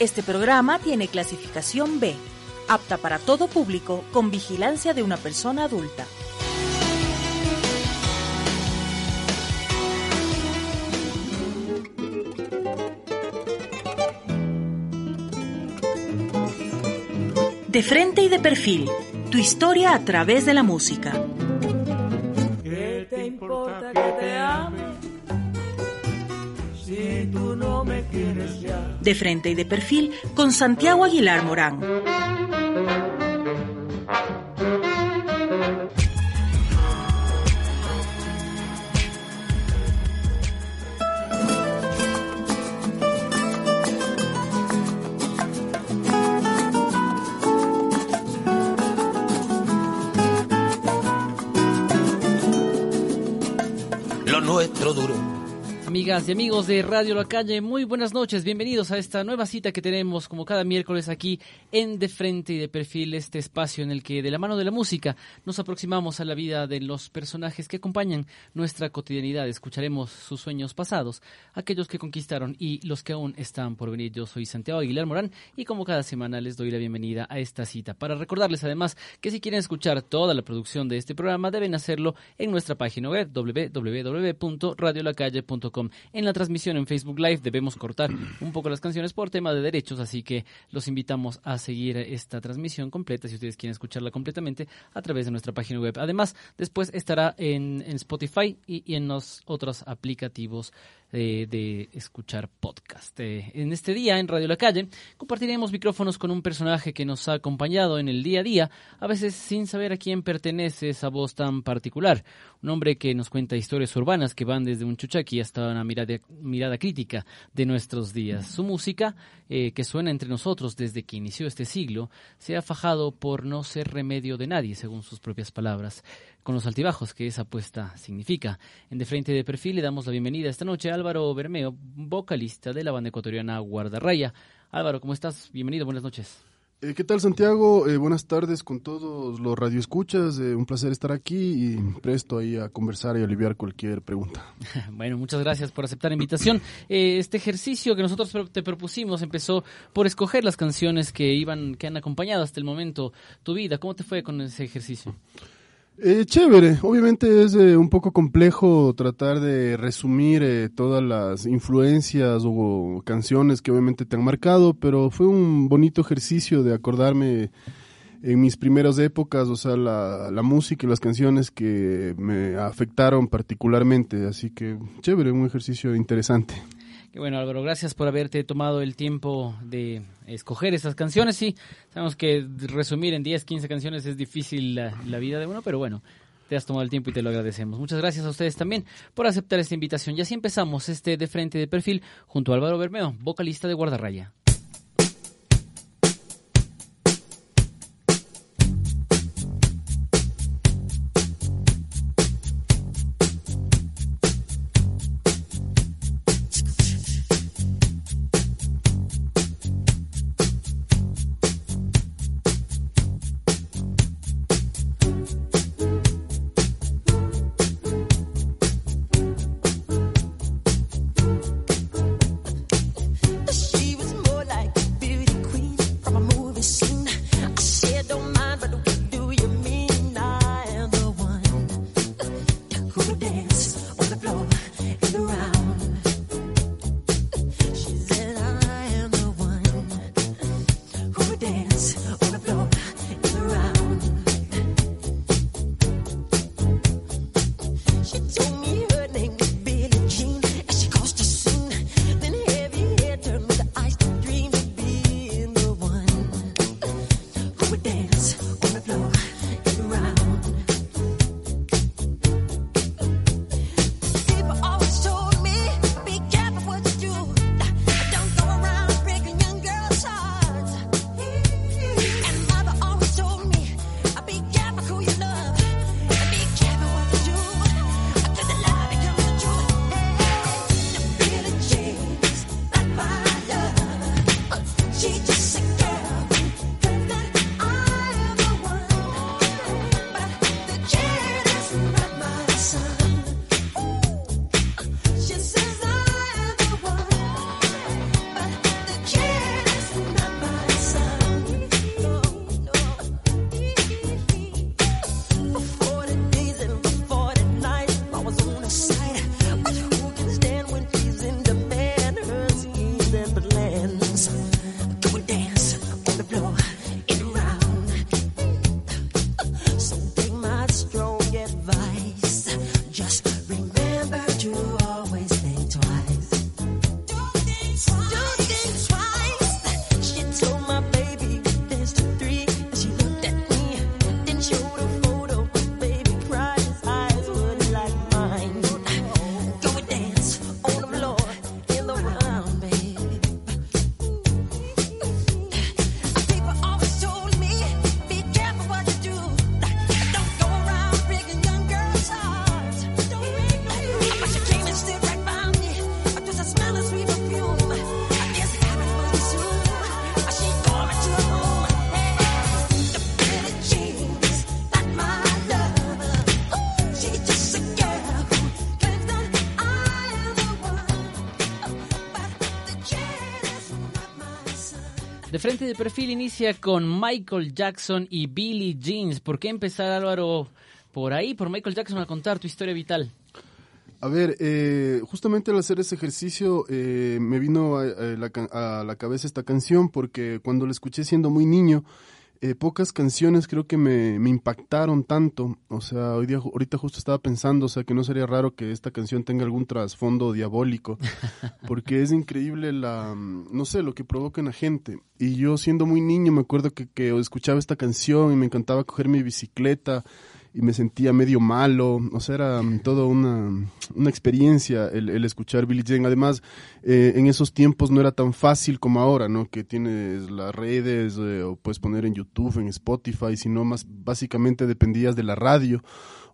Este programa tiene clasificación B, apta para todo público con vigilancia de una persona adulta. De frente y de perfil, tu historia a través de la música. De frente y de perfil con Santiago Aguilar Morán. Lo nuestro duro. Amigas y amigos de Radio La Calle, muy buenas noches, bienvenidos a esta nueva cita que tenemos como cada miércoles aquí en De Frente y de Perfil, este espacio en el que de la mano de la música nos aproximamos a la vida de los personajes que acompañan nuestra cotidianidad. Escucharemos sus sueños pasados, aquellos que conquistaron y los que aún están por venir. Yo soy Santiago Aguilar Morán y como cada semana les doy la bienvenida a esta cita para recordarles además que si quieren escuchar toda la producción de este programa deben hacerlo en nuestra página web www.radiolacalle.com en la transmisión en Facebook Live debemos cortar un poco las canciones por tema de derechos, así que los invitamos a seguir esta transmisión completa si ustedes quieren escucharla completamente a través de nuestra página web. Además, después estará en, Spotify y en los otros aplicativos de, escuchar podcast. Eh, en este día, en Radio La Calle, compartiremos micrófonos con un personaje que nos ha acompañado en el día a día, a veces sin saber a quién pertenece esa voz tan particular. Un hombre que nos cuenta historias urbanas que van desde un chuchaqui hasta una mirada, mirada crítica de nuestros días. Su música, eh, que suena entre nosotros desde que inició este siglo, se ha fajado por no ser remedio de nadie, según sus propias palabras con los altibajos que esa apuesta significa. En De Frente de Perfil le damos la bienvenida esta noche a Álvaro Bermeo, vocalista de la banda ecuatoriana Guardarraya. Álvaro, ¿cómo estás? Bienvenido, buenas noches. Eh, ¿Qué tal Santiago? Eh, buenas tardes con todos los radioescuchas. Eh, un placer estar aquí y presto ahí a conversar y aliviar cualquier pregunta. Bueno, muchas gracias por aceptar la invitación. Eh, este ejercicio que nosotros te propusimos empezó por escoger las canciones que iban, que han acompañado hasta el momento tu vida. ¿Cómo te fue con ese ejercicio? Eh, chévere, obviamente es eh, un poco complejo tratar de resumir eh, todas las influencias o canciones que obviamente te han marcado, pero fue un bonito ejercicio de acordarme en mis primeras épocas, o sea, la, la música y las canciones que me afectaron particularmente, así que chévere, un ejercicio interesante. Qué bueno, Álvaro, gracias por haberte tomado el tiempo de escoger esas canciones. Sí, sabemos que resumir en 10, 15 canciones es difícil la, la vida de uno, pero bueno, te has tomado el tiempo y te lo agradecemos. Muchas gracias a ustedes también por aceptar esta invitación. Y así empezamos este de frente de perfil junto a Álvaro Bermeo, vocalista de Guardarraya. Frente de perfil inicia con Michael Jackson y Billie Jeans. ¿Por qué empezar, Álvaro, por ahí, por Michael Jackson, a contar tu historia vital? A ver, eh, justamente al hacer ese ejercicio eh, me vino a, la, a, la, cabeza esta canción porque cuando la escuché siendo muy niño, eh, pocas canciones creo que me, me, impactaron tanto. O sea, hoy día, ahorita justo estaba pensando, o sea, que no sería raro que esta canción tenga algún trasfondo diabólico, porque es increíble la, no sé, lo que provoca en la gente. Y yo siendo muy niño me acuerdo que, que escuchaba esta canción y me encantaba coger mi bicicleta y me sentía medio malo, o sea, era toda una, una experiencia el, el, escuchar Billie Jean. Además, eh, en esos tiempos no era tan fácil como ahora, ¿no? Que tienes las redes, eh, o puedes poner en YouTube, en Spotify, sino más básicamente dependías de la radio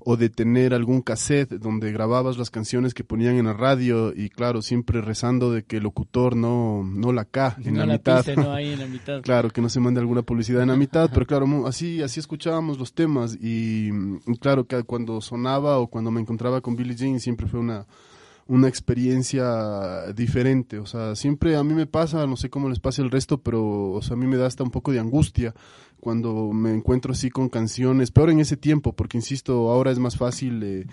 o de tener algún cassette donde grababas las canciones que ponían en la radio y claro, siempre rezando de que el locutor no, no la ca en, no la, mitad. Pise, no hay en la mitad. claro, que no se mande alguna publicidad en la mitad, pero claro, así, así escuchábamos los temas y, y claro que cuando sonaba o cuando me encontraba con Billie Jean siempre fue una una experiencia diferente, o sea, siempre a mí me pasa, no sé cómo les pasa el resto, pero o sea, a mí me da hasta un poco de angustia cuando me encuentro así con canciones, peor en ese tiempo, porque insisto, ahora es más fácil eh,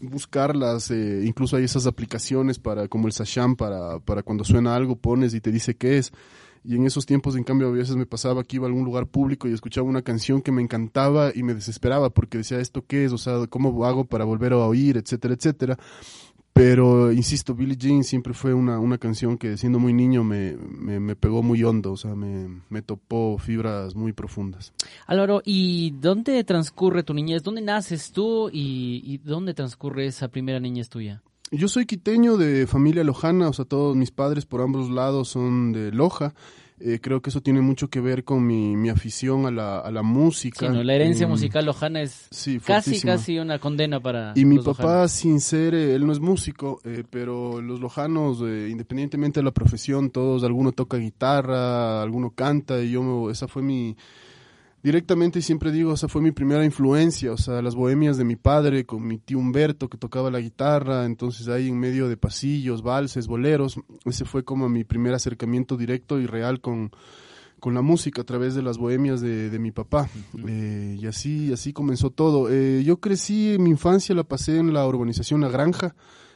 buscarlas, eh, incluso hay esas aplicaciones para como el Sasham para, para cuando suena algo pones y te dice qué es. Y en esos tiempos, en cambio, a veces me pasaba que iba a algún lugar público y escuchaba una canción que me encantaba y me desesperaba porque decía, ¿esto qué es? O sea, ¿cómo hago para volver a oír? Etcétera, etcétera. Pero, insisto, Billie Jean siempre fue una, una canción que siendo muy niño me, me, me pegó muy hondo, o sea, me, me, topó fibras muy profundas. Álvaro, ¿y dónde transcurre tu niñez? ¿Dónde naces tú y, y dónde transcurre esa primera niñez tuya? Yo soy quiteño de familia lojana, o sea, todos mis padres por ambos lados son de Loja. Eh, creo que eso tiene mucho que ver con mi, mi afición a la, a la música. Sí, ¿no? La herencia eh, musical lojana es sí, casi, casi una condena para Y mi los papá, lojanos. sin ser, eh, él no es músico, eh, pero los lojanos, eh, independientemente de la profesión, todos, alguno toca guitarra, alguno canta, y yo, esa fue mi, directamente y siempre digo, esa fue mi primera influencia, o sea, las bohemias de mi padre con mi tío Humberto que tocaba la guitarra, entonces ahí en medio de pasillos, valses, boleros, ese fue como mi primer acercamiento directo y real con, con la música a través de las bohemias de, de mi papá. Uh -huh. eh, y así, así comenzó todo. Eh, yo crecí, mi infancia la pasé en la urbanización La Granja,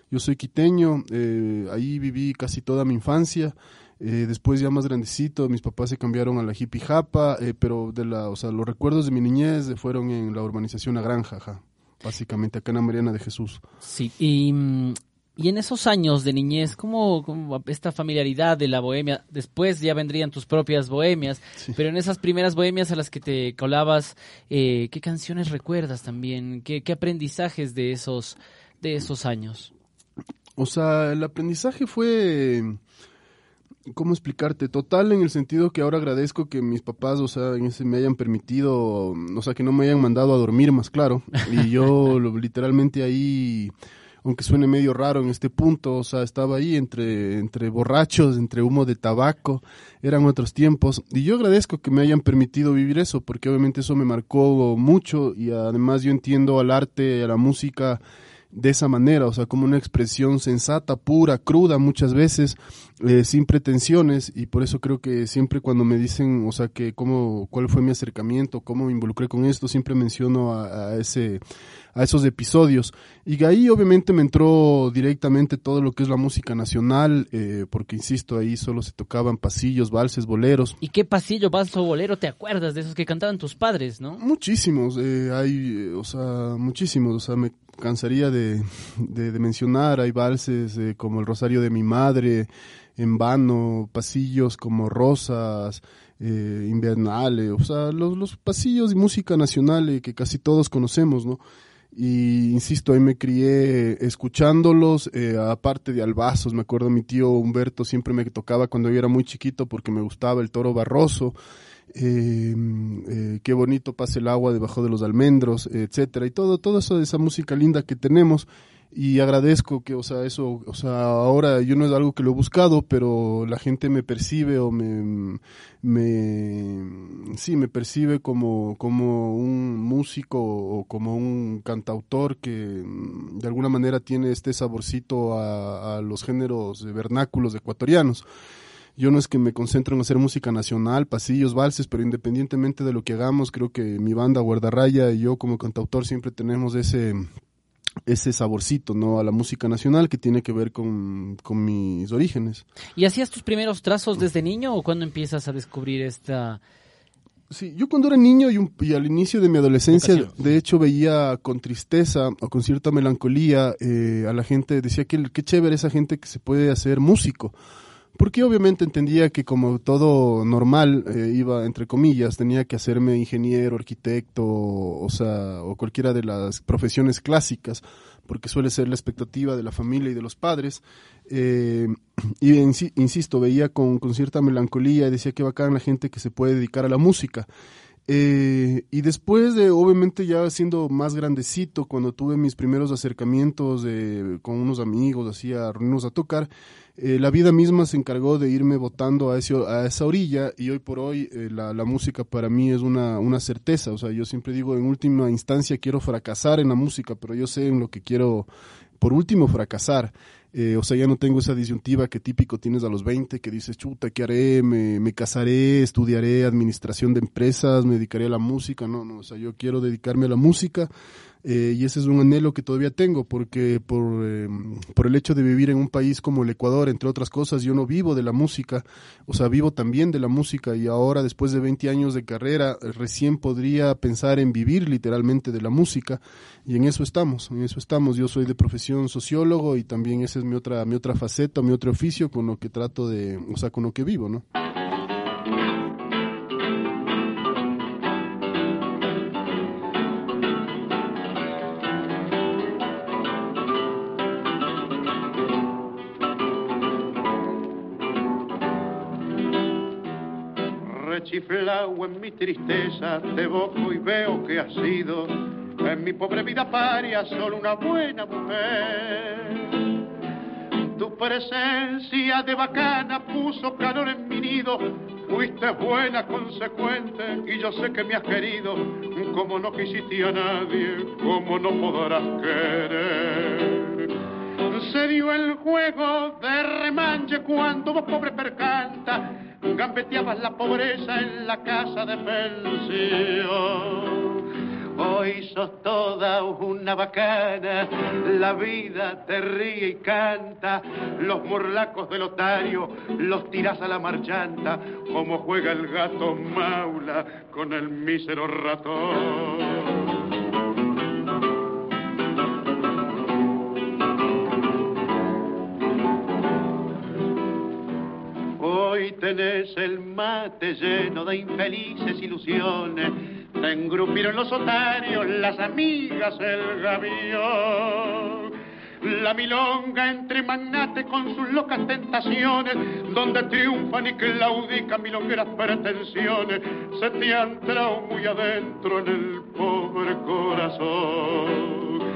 yo soy quiteño, eh, ahí viví casi toda mi infancia. Eh, después ya más grandecito, mis papás se cambiaron a la hippie japa, eh, pero de la, o sea, los recuerdos de mi niñez fueron en la urbanización La Granja, ja, básicamente acá en la Mariana de Jesús. Sí, y, y en esos años de niñez, ¿cómo, ¿cómo, esta familiaridad de la bohemia? Después ya vendrían tus propias bohemias, sí. pero en esas primeras bohemias a las que te colabas, eh, ¿qué canciones recuerdas también? ¿Qué, qué aprendizajes de esos, de esos años? O sea, el aprendizaje fue ¿Cómo explicarte? Total en el sentido que ahora agradezco que mis papás, o sea, en ese me hayan permitido, o sea, que no me hayan mandado a dormir más claro. Y yo lo, literalmente ahí, aunque suene medio raro en este punto, o sea, estaba ahí entre, entre borrachos, entre humo de tabaco, eran otros tiempos. Y yo agradezco que me hayan permitido vivir eso, porque obviamente eso me marcó mucho y además yo entiendo al arte, a la música, de esa manera, o sea, como una expresión sensata, pura, cruda muchas veces, eh, sin pretensiones, y por eso creo que siempre cuando me dicen, o sea, que cómo, cuál fue mi acercamiento, cómo me involucré con esto, siempre menciono a, a ese, a esos episodios. Y ahí obviamente me entró directamente todo lo que es la música nacional, eh, porque insisto, ahí solo se tocaban pasillos, valses, boleros. ¿Y qué pasillo, vals o bolero te acuerdas de esos que cantaban tus padres, no? Muchísimos, eh, hay, o sea, muchísimos, o sea, me cansaría de, de, de mencionar, hay valses eh, como el Rosario de mi Madre, en vano, pasillos como Rosas, eh, Invernales, o sea, los, los pasillos de música nacional eh, que casi todos conocemos, ¿no? Y insisto, ahí me crié escuchándolos, eh, aparte de albazos, me acuerdo mi tío Humberto siempre me tocaba cuando yo era muy chiquito porque me gustaba el toro barroso, eh, eh, qué bonito pasa el agua debajo de los almendros, etcétera, y todo, toda eso, esa música linda que tenemos, y agradezco que, o sea, eso, o sea, ahora yo no es algo que lo he buscado, pero la gente me percibe o me, me sí, me percibe como, como un músico o como un cantautor que de alguna manera tiene este saborcito a, a los géneros vernáculos ecuatorianos. Yo no es que me concentro en hacer música nacional, pasillos, valses, pero independientemente de lo que hagamos, creo que mi banda Guardarraya y yo como cantautor siempre tenemos ese ese saborcito no a la música nacional que tiene que ver con, con mis orígenes. ¿Y hacías tus primeros trazos desde niño o cuando empiezas a descubrir esta, Sí, yo cuando era niño y, un- y al inicio de mi adolescencia, de hecho veía con tristeza o con cierta melancolía eh, a la gente, decía que qué chévere esa gente que se puede hacer músico. Porque obviamente entendía que como todo normal eh, iba, entre comillas, tenía que hacerme ingeniero, arquitecto, o sea, o cualquiera de las profesiones clásicas, porque suele ser la expectativa de la familia y de los padres. Eh, y insi- insisto, veía con, con cierta melancolía y decía que bacán la gente que se puede dedicar a la música. Eh, y después de, obviamente, ya siendo más grandecito, cuando tuve mis primeros acercamientos eh, con unos amigos, así a reunirnos a tocar, eh, la vida misma se encargó de irme votando a, ese, a esa orilla y hoy por hoy eh, la, la música para mí es una, una certeza. O sea, yo siempre digo, en última instancia quiero fracasar en la música, pero yo sé en lo que quiero, por último, fracasar. Eh, o sea, ya no tengo esa disyuntiva que típico tienes a los 20, que dices, chuta, ¿qué haré? Me, me casaré, estudiaré administración de empresas, me dedicaré a la música. No, no, o sea, yo quiero dedicarme a la música eh, y ese es un anhelo que todavía tengo, porque por, eh, por el hecho de vivir en un país como el Ecuador, entre otras cosas, yo no vivo de la música, o sea, vivo también de la música y ahora, después de 20 años de carrera, recién podría pensar en vivir literalmente de la música y en eso estamos, en eso estamos. Yo soy de profesión sociólogo y también esa es mi otra, mi otra faceta, mi otro oficio con lo que trato de, o sea, con lo que vivo, ¿no? Rechiflao en mi tristeza, te evoco y veo que has sido en mi pobre vida paria solo una buena mujer. Tu presencia de bacana puso calor en mi nido, fuiste buena, consecuente, y yo sé que me has querido, como no quisiste a nadie, como no podrás querer. Se dio el juego de remanche cuando vos pobre percanta gambeteabas la pobreza en la casa de pensión. Hoy sos toda una bacana, la vida te ríe y canta, los morlacos del otario los tiras a la marchanta, como juega el gato maula con el mísero ratón. Hoy tenés el mate lleno de infelices ilusiones. Te engrupieron los otarios, las amigas, el gavión. La milonga entre magnates con sus locas tentaciones, donde triunfan y claudican milongueras pretensiones, se te han entrado muy adentro en el pobre corazón.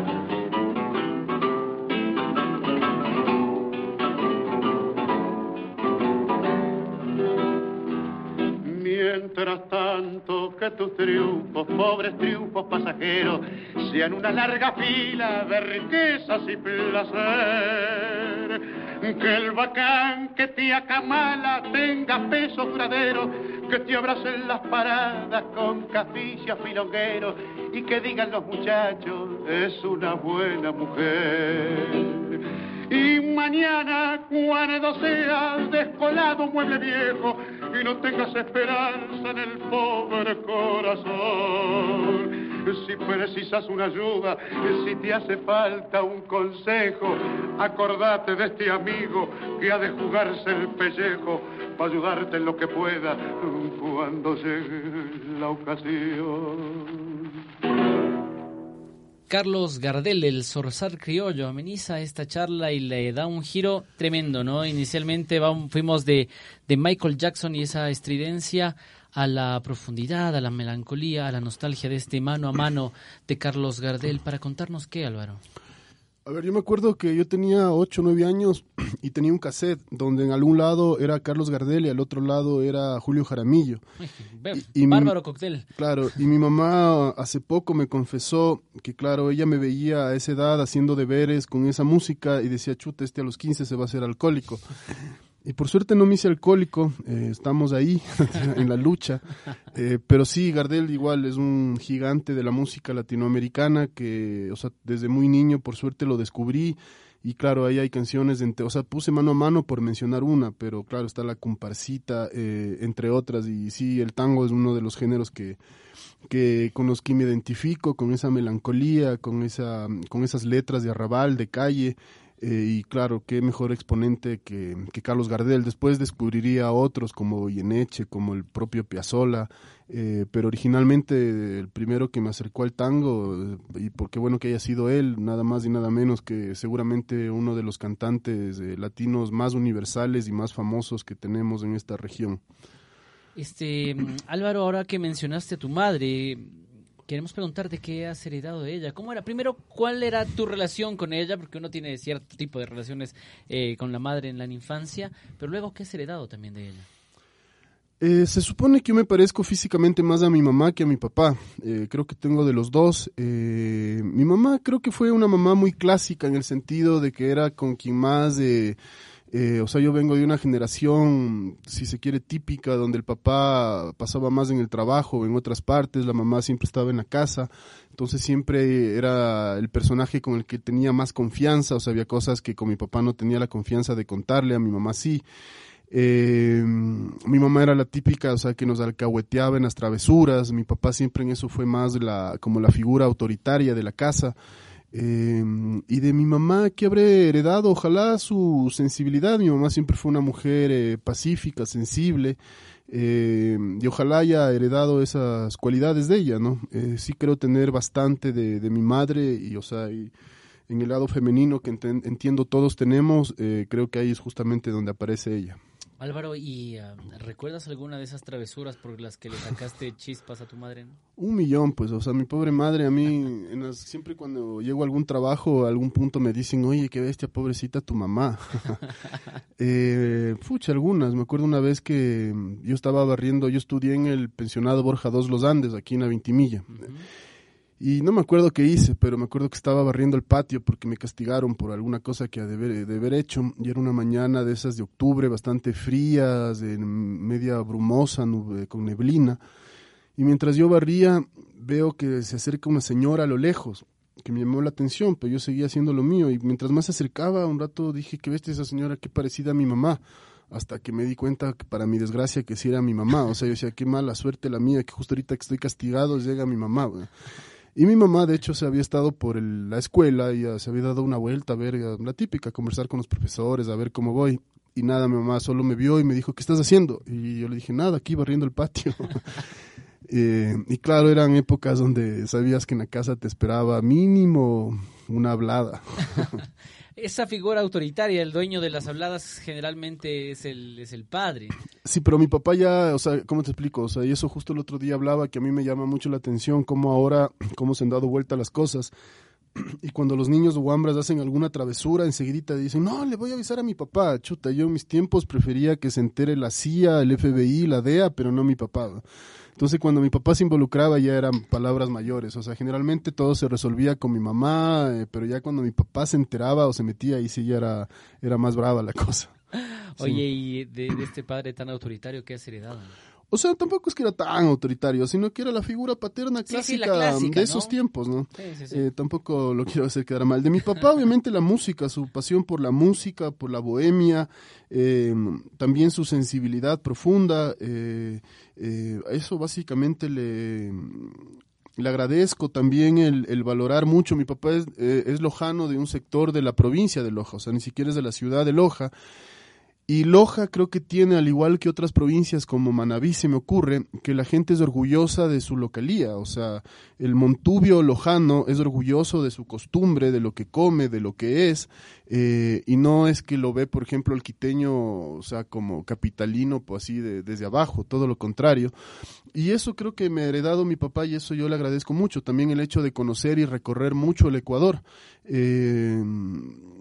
Mientras tanto que tus triunfos, pobres triunfos pasajeros, sean una larga fila de riquezas y placer. Que el bacán que te acamala tenga peso duradero, que te abracen las paradas con caficias filongueros y que digan los muchachos, es una buena mujer. Y mañana, cuando seas descolado mueble viejo y no tengas esperanza en el pobre corazón, si precisas una ayuda, si te hace falta un consejo, acordate de este amigo que ha de jugarse el pellejo para ayudarte en lo que pueda cuando llegue la ocasión. Carlos Gardel, el zorzal criollo, ameniza esta charla y le da un giro tremendo, ¿no? Inicialmente vamos, fuimos de, de Michael Jackson y esa estridencia a la profundidad, a la melancolía, a la nostalgia de este mano a mano de Carlos Gardel para contarnos qué, Álvaro. A ver, yo me acuerdo que yo tenía 8 o 9 años y tenía un cassette donde en algún lado era Carlos Gardel y al otro lado era Julio Jaramillo. y, bárbaro cóctel. Claro, y mi mamá hace poco me confesó que, claro, ella me veía a esa edad haciendo deberes con esa música y decía, chuta, este a los 15 se va a hacer alcohólico. Y por suerte no me hice alcohólico, eh, estamos ahí en la lucha. Eh, pero sí, Gardel igual es un gigante de la música latinoamericana que, o sea, desde muy niño por suerte lo descubrí. Y claro, ahí hay canciones, de, o sea, puse mano a mano por mencionar una, pero claro, está la comparsita, eh, entre otras. Y sí, el tango es uno de los géneros que, que con los que me identifico, con esa melancolía, con, esa, con esas letras de arrabal, de calle. Eh, y claro, qué mejor exponente que, Carlos Gardel. Después descubriría a otros como Yeneche, como el propio Piazzolla, eh, pero originalmente el primero que me acercó al tango, y porque bueno que haya sido él, nada más y nada menos que seguramente uno de los cantantes eh, latinos más universales y más famosos que tenemos en esta región. Este Álvaro, ahora que mencionaste a tu madre, queremos preguntarte qué has heredado de ella. ¿Cómo era? Primero, ¿cuál era tu relación con ella? Porque uno tiene cierto tipo de relaciones eh, con la madre en la infancia, pero luego, ¿qué has heredado también de ella? Eh, se supone que yo me parezco físicamente más a mi mamá que a mi papá. Eh, creo que tengo de los dos. mi mamá creo que fue una mamá muy clásica en el sentido de que era con quien más... Eh, o sea, yo vengo de una generación, si se quiere, típica, donde el papá pasaba más en el trabajo, en otras partes, la mamá siempre estaba en la casa, entonces siempre era el personaje con el que tenía más confianza, o sea, había cosas que con mi papá no tenía la confianza de contarle, a mi mamá sí. Eh, mi mamá era la típica, o sea, que nos alcahueteaba en las travesuras, mi papá siempre en eso fue más la, como la figura autoritaria de la casa. Eh, y de mi mamá, que habré heredado? Ojalá su sensibilidad. Mi mamá siempre fue una mujer eh, pacífica, sensible. Eh, y ojalá haya heredado esas cualidades de ella, ¿no? sí creo tener bastante de, de, mi madre y, o sea, y en el lado femenino que entiendo todos tenemos, creo que ahí es justamente donde aparece ella. Álvaro, ¿y ah, recuerdas alguna de esas travesuras por las que le sacaste chispas a tu madre? Un millón, pues, o sea, mi pobre madre, a mí, siempre cuando llego a algún trabajo, a algún punto me dicen, oye, qué bestia, pobrecita tu mamá. eh, fucha, algunas. Me acuerdo una vez que yo estaba barriendo, yo estudié en el pensionado Borja II Los Andes, aquí en la. Y no me acuerdo qué hice, pero me acuerdo que estaba barriendo el patio porque me castigaron por alguna cosa que de de haber hecho. Y era una mañana de esas de octubre, bastante frías, media brumosa, con neblina. Y mientras yo barría, veo que se acerca una señora a lo lejos, que me llamó la atención, pero yo seguía haciendo lo mío. Y mientras más se acercaba, un rato dije, ¿qué ves esa señora? Qué parecida a mi mamá. Hasta que me di cuenta, que para mi desgracia, que sí era mi mamá. O sea, yo decía, qué mala suerte la mía, que justo ahorita que estoy castigado llega mi mamá. Y mi mamá, de hecho, se había estado por la escuela y se había dado una vuelta a ver, la típica, conversar con los profesores, a ver cómo voy. Y nada, mi mamá solo me vio y me dijo, ¿qué estás haciendo? Y yo le dije, nada, aquí barriendo el patio. Eh, y claro, eran épocas donde sabías que en la casa te esperaba mínimo una hablada. esa figura autoritaria, el dueño de las habladas, generalmente es el, es el padre. Sí, pero mi papá ya, o sea, ¿cómo te explico? O sea, y eso justo el otro día hablaba que a mí me llama mucho la atención cómo ahora, cómo se han dado vuelta las cosas. Y cuando los niños guambras hacen alguna travesura, enseguida dicen, no, le voy a avisar a mi papá. Chuta, yo en mis tiempos prefería que se entere la CIA, el FBI, la DEA, pero no mi papá. Entonces cuando mi papá se involucraba ya eran palabras mayores, o sea, generalmente todo se resolvía con mi mamá, eh, pero ya cuando mi papá se enteraba o se metía ahí sí ya era, era más brava la cosa. Oye, ¿y de, este padre tan autoritario qué has heredado? O sea, tampoco es que era tan autoritario, sino que era la figura paterna clásica, de esos tiempos, ¿no? Eh, tampoco lo quiero hacer quedar mal. De mi papá, obviamente, la música, su pasión por la música, por la bohemia, eh, también su sensibilidad profunda. Eh, eso básicamente le, le agradezco también el, valorar mucho. Mi papá es, es lojano de un sector de la provincia de Loja, o sea, ni siquiera es de la ciudad de Loja Y Loja creo que tiene, al igual que otras provincias como Manabí, se me ocurre, que la gente es orgullosa de su localía. O sea, el montubio lojano es orgulloso de su costumbre, de lo que come, de lo que es. Eh, y no es que lo ve, por ejemplo, el quiteño, o sea, como capitalino, pues así de, desde abajo, todo lo contrario. Y eso creo que me ha heredado mi papá y eso yo le agradezco mucho. También el hecho de conocer y recorrer mucho el Ecuador. Eh,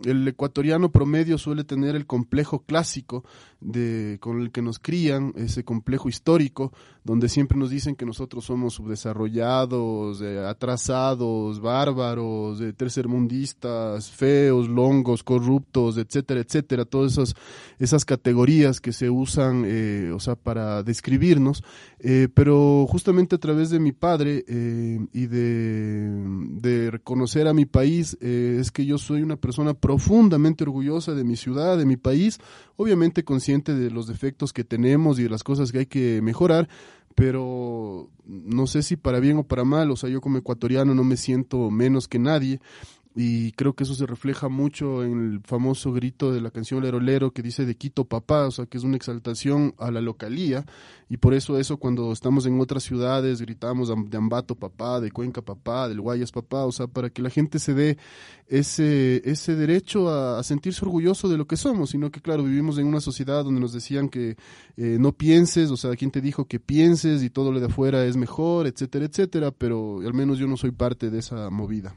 el ecuatoriano promedio suele tener el complejo clásico de, con el que nos crían, ese complejo histórico, donde siempre nos dicen que nosotros somos subdesarrollados, eh, atrasados, bárbaros, eh, tercermundistas, feos, longos, corruptos, etcétera, etcétera, todas esas, esas categorías que se usan, eh, o sea, para describirnos, eh, pero justamente a través de mi padre y de, de reconocer a mi país, es que yo soy una persona profundamente orgullosa de mi ciudad, de mi país, obviamente consciente de los defectos que tenemos y de las cosas que hay que mejorar, pero no sé si para bien o para mal, o sea, yo como ecuatoriano no me siento menos que nadie y creo que eso se refleja mucho en el famoso grito de la canción Lero Lero que dice de Quito papá, o sea que es una exaltación a la localía y por eso eso cuando estamos en otras ciudades gritamos de Ambato papá, de Cuenca papá, del Guayas papá, o sea para que la gente se dé ese, ese derecho a, sentirse orgulloso de lo que somos, sino que claro, vivimos en una sociedad donde nos decían que eh, no pienses, o sea, quien te dijo que pienses y todo lo de afuera es mejor, etcétera, etcétera, pero al menos yo no soy parte de esa movida.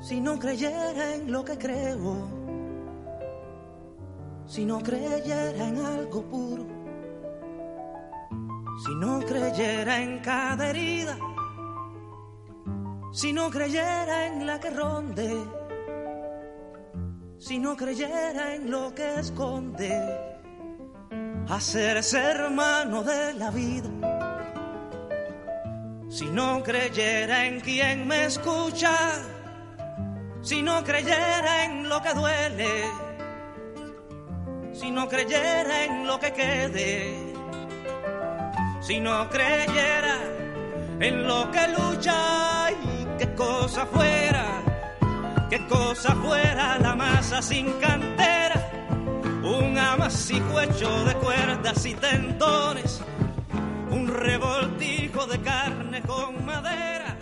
Si no creyera en lo que creo, si no creyera en algo puro, si no creyera en cada herida, si no creyera en la que ronde, si no creyera en lo que esconde hacerse hermano de la vida. Si no creyera en quien me escucha, si no creyera en lo que duele, si no creyera en lo que quede, si no creyera en lo que lucha y qué cosa fuera, qué cosa fuera la masa sin cantera un amasijo hecho de cuerdas y tendones, revoltijo de carne con madera.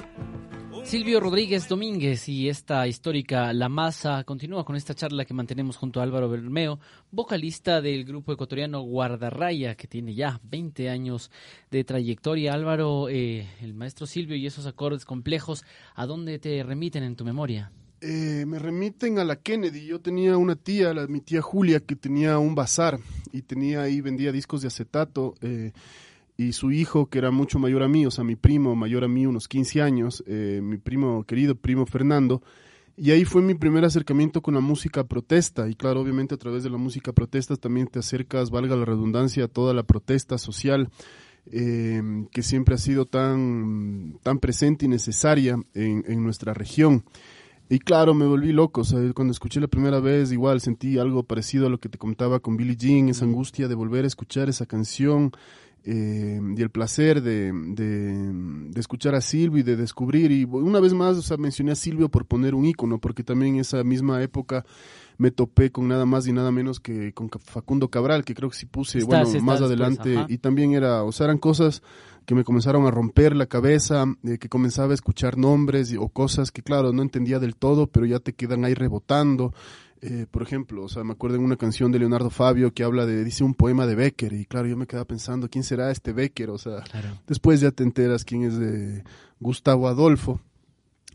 Silvio Rodríguez Domínguez y esta histórica La Masa continúa con esta charla que mantenemos junto a Álvaro Bermeo, vocalista del grupo ecuatoriano Guardarraya, que tiene ya 20 años de trayectoria. Álvaro, eh, el maestro Silvio y esos acordes complejos, ¿a dónde te remiten en tu memoria? Eh, me remiten a la Kennedy. Yo tenía una tía, la, mi tía Julia, que tenía un bazar y tenía ahí, vendía discos de acetato. Eh, y su hijo, que era mucho mayor a mí, o sea, mi primo, mayor a mí, unos 15 años, eh, mi primo, querido primo Fernando. Y ahí fue mi primer acercamiento con la música protesta. Y claro, obviamente a través de la música protesta también te acercas, valga la redundancia, a toda la protesta social. que siempre ha sido tan, tan presente y necesaria en, en nuestra región. Y claro, me volví loco, o sea, cuando escuché la primera vez igual sentí algo parecido a lo que te contaba con Billie Jean, esa angustia de volver a escuchar esa canción eh, y el placer de, de, escuchar a Silvio y de descubrir, y una vez más, o sea, mencioné a Silvio por poner un ícono, porque también en esa misma época me topé con nada más y nada menos que con Facundo Cabral, que creo que sí puse, bueno, más adelante, y también era, o sea, eran cosas que me comenzaron a romper la cabeza, eh, que comenzaba a escuchar nombres o cosas que, claro, no entendía del todo, pero ya te quedan ahí rebotando. Eh, por ejemplo, o sea, me acuerdo en una canción de Leonardo Fabio que habla de, dice un poema de Becker, y claro, yo me quedaba pensando, ¿quién será este Becker? O sea, después ya te enteras quién es de Gustavo Adolfo.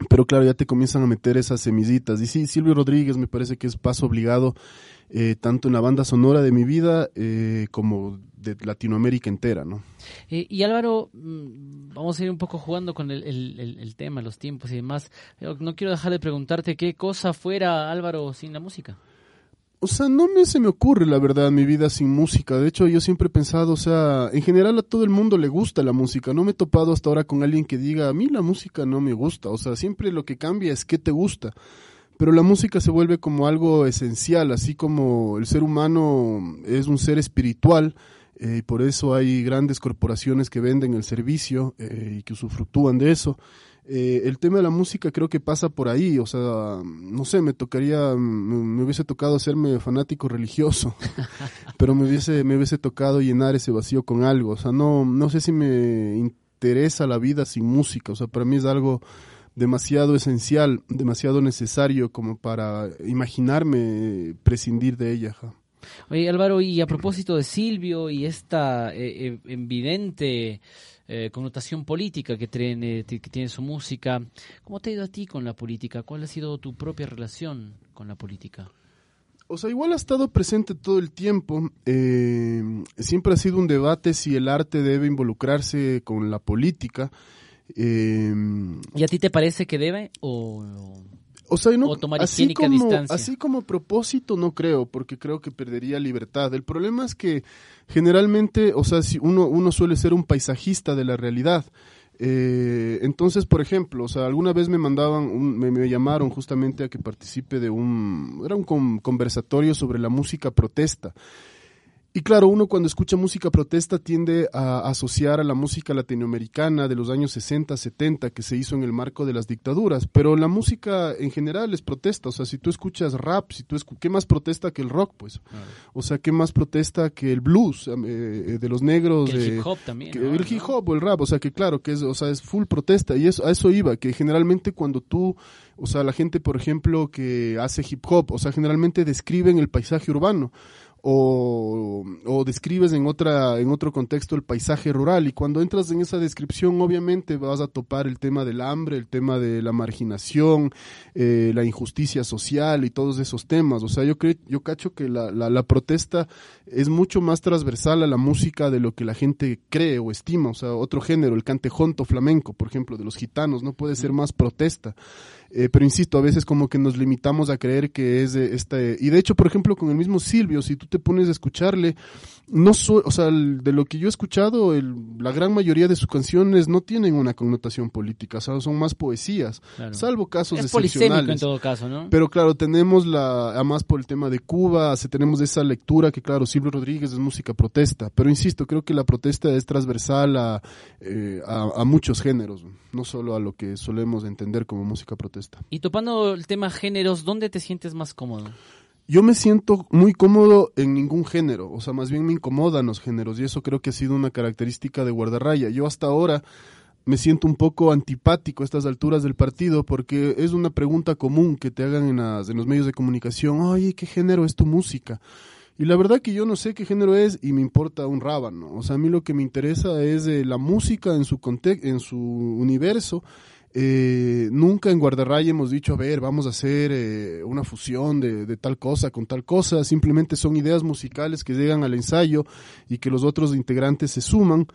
Pero claro, ya te comienzan a meter esas semillitas. Y sí, Silvio Rodríguez me parece que es paso obligado, eh, tanto en la banda sonora de mi vida como de Latinoamérica entera, ¿no? Eh, y Álvaro, mm, vamos a ir un poco jugando con el, el, tema, los tiempos y demás. no quiero dejar de preguntarte qué cosa fuera Álvaro sin la música. O sea, no me se me ocurre la verdad mi vida sin música. De hecho, yo siempre he pensado, o sea, en general a todo el mundo le gusta la música. No me he topado hasta ahora con alguien que diga, a mí la música no me gusta. O sea, siempre lo que cambia es qué te gusta pero la música se vuelve como algo esencial, así como el ser humano es un ser espiritual, eh, y por eso hay grandes corporaciones que venden el servicio eh, y que usufructúan de eso. Eh, el tema de la música creo que pasa por ahí, o sea, no sé, me tocaría, me, hubiese tocado hacerme fanático religioso, pero me hubiese, me hubiese tocado llenar ese vacío con algo, o sea, no, no sé si me interesa la vida sin música, o sea, para mí es algo demasiado esencial, demasiado necesario como para imaginarme prescindir de ella. Oye, Álvaro, y a propósito de Silvio y esta eh, eh, evidente eh, connotación política que tiene, que tiene su música, ¿cómo te ha ido a ti con la política? ¿Cuál ha sido tu propia relación con la política? O sea, igual ha estado presente todo el tiempo. siempre ha sido un debate si el arte debe involucrarse con la política. ¿Y a ti te parece que debe o...? O sea, no, así como, así como propósito no creo, porque creo que perdería libertad. El problema es que generalmente, o sea, si uno, uno suele ser un paisajista de la realidad. Eh, entonces, por ejemplo, o sea, alguna vez me mandaban, me, me, llamaron justamente a que participe de un, era un conversatorio sobre la música protesta. Y claro, uno cuando escucha música protesta tiende a asociar a la música latinoamericana de los años 60, 70 que se hizo en el marco de las dictaduras, pero la música en general es protesta, o sea, si tú escuchas rap, si tú ¿qué más protesta que el rock, pues? O sea, ¿qué más protesta que el blues eh, eh, de los negros? el hip hop también. El hip hop o el rap, o sea, que claro, que es, o sea, es full protesta y eso, a eso iba, que generalmente cuando tú, o sea, la gente, por ejemplo, que hace hip hop, o sea, generalmente describen el paisaje urbano o, o, describes en otra en otro contexto el paisaje rural. Y cuando entras en esa descripción obviamente vas a topar el tema del hambre el tema de la marginación eh, la injusticia social y todos esos temas. O sea yo creo yo cacho que la, la, la, protesta es mucho más transversal a la música de lo que la gente cree o estima. O sea otro género el cantejonto flamenco por ejemplo de los gitanos no puede ser más protesta eh, pero insisto, a veces como que nos limitamos a creer que es de este... Y de hecho, por ejemplo, con el mismo Silvio, si tú te pones a escucharle, no o sea, de lo que yo he escuchado, el, la gran mayoría de sus canciones no tienen una connotación política, o sea, son más poesías, salvo casos es excepcionales. en todo caso, ¿no? Pero claro, tenemos la, además por el tema de Cuba, se tenemos esa lectura que claro, Silvio Rodríguez es música protesta, pero insisto, creo que la protesta es transversal a, eh, a, a muchos géneros, no solo a lo que solemos entender como música protesta. Y topando el tema géneros, ¿dónde te sientes más cómodo? Yo me siento muy cómodo en ningún género, o sea, más bien me incomodan los géneros y eso creo que ha sido una característica de Guardarraya. Yo hasta ahora me siento un poco antipático a estas alturas del partido porque es una pregunta común que te hagan en, las, en los medios de comunicación, oye, ¿qué género es tu música? Y la verdad que yo no sé qué género es y me importa un rábano. O sea, a mí lo que me interesa es eh, la música en su, en su universo eh, nunca en Guardarraya hemos dicho, a ver, vamos a hacer eh, una fusión de, de, tal cosa con tal cosa, simplemente son ideas musicales que llegan al ensayo y que los otros integrantes se suman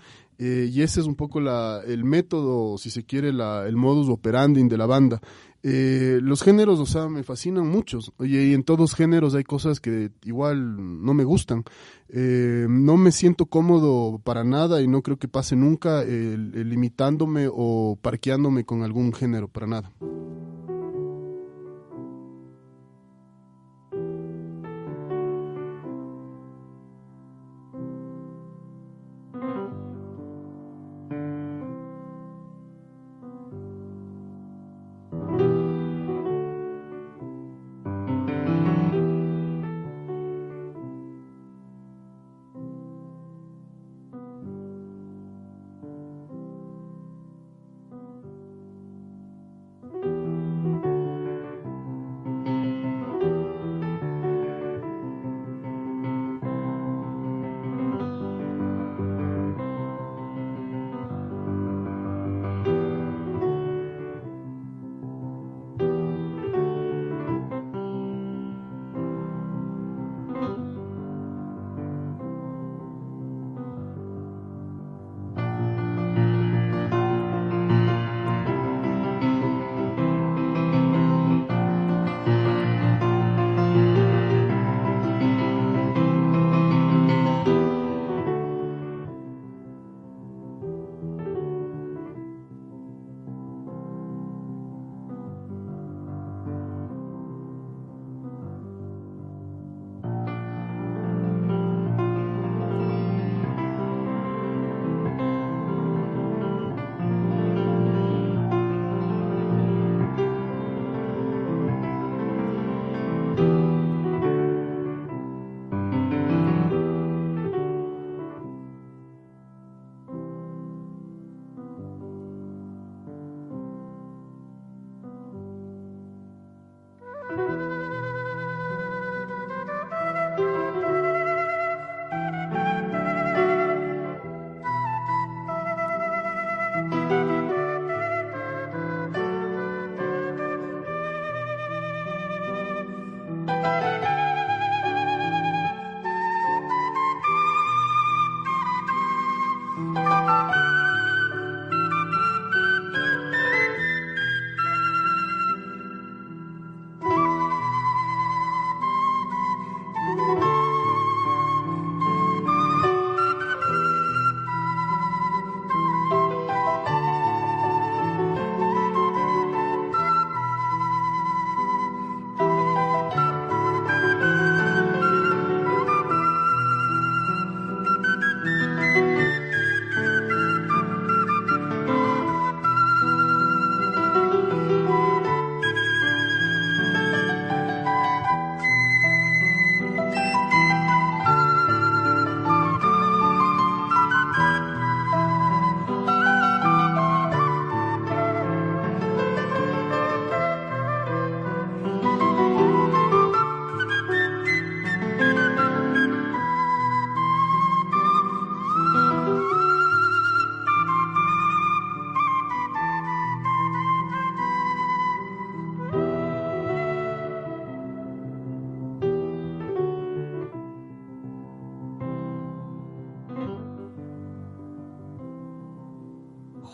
eh, y ese es un poco la, el método, si se quiere, la, el modus operandi de la banda. Eh, los géneros, o sea, me fascinan muchos. Oye, y en todos géneros hay cosas que igual no me gustan. Eh, no me siento cómodo para nada y no creo que pase nunca limitándome o parqueándome con algún género, para nada.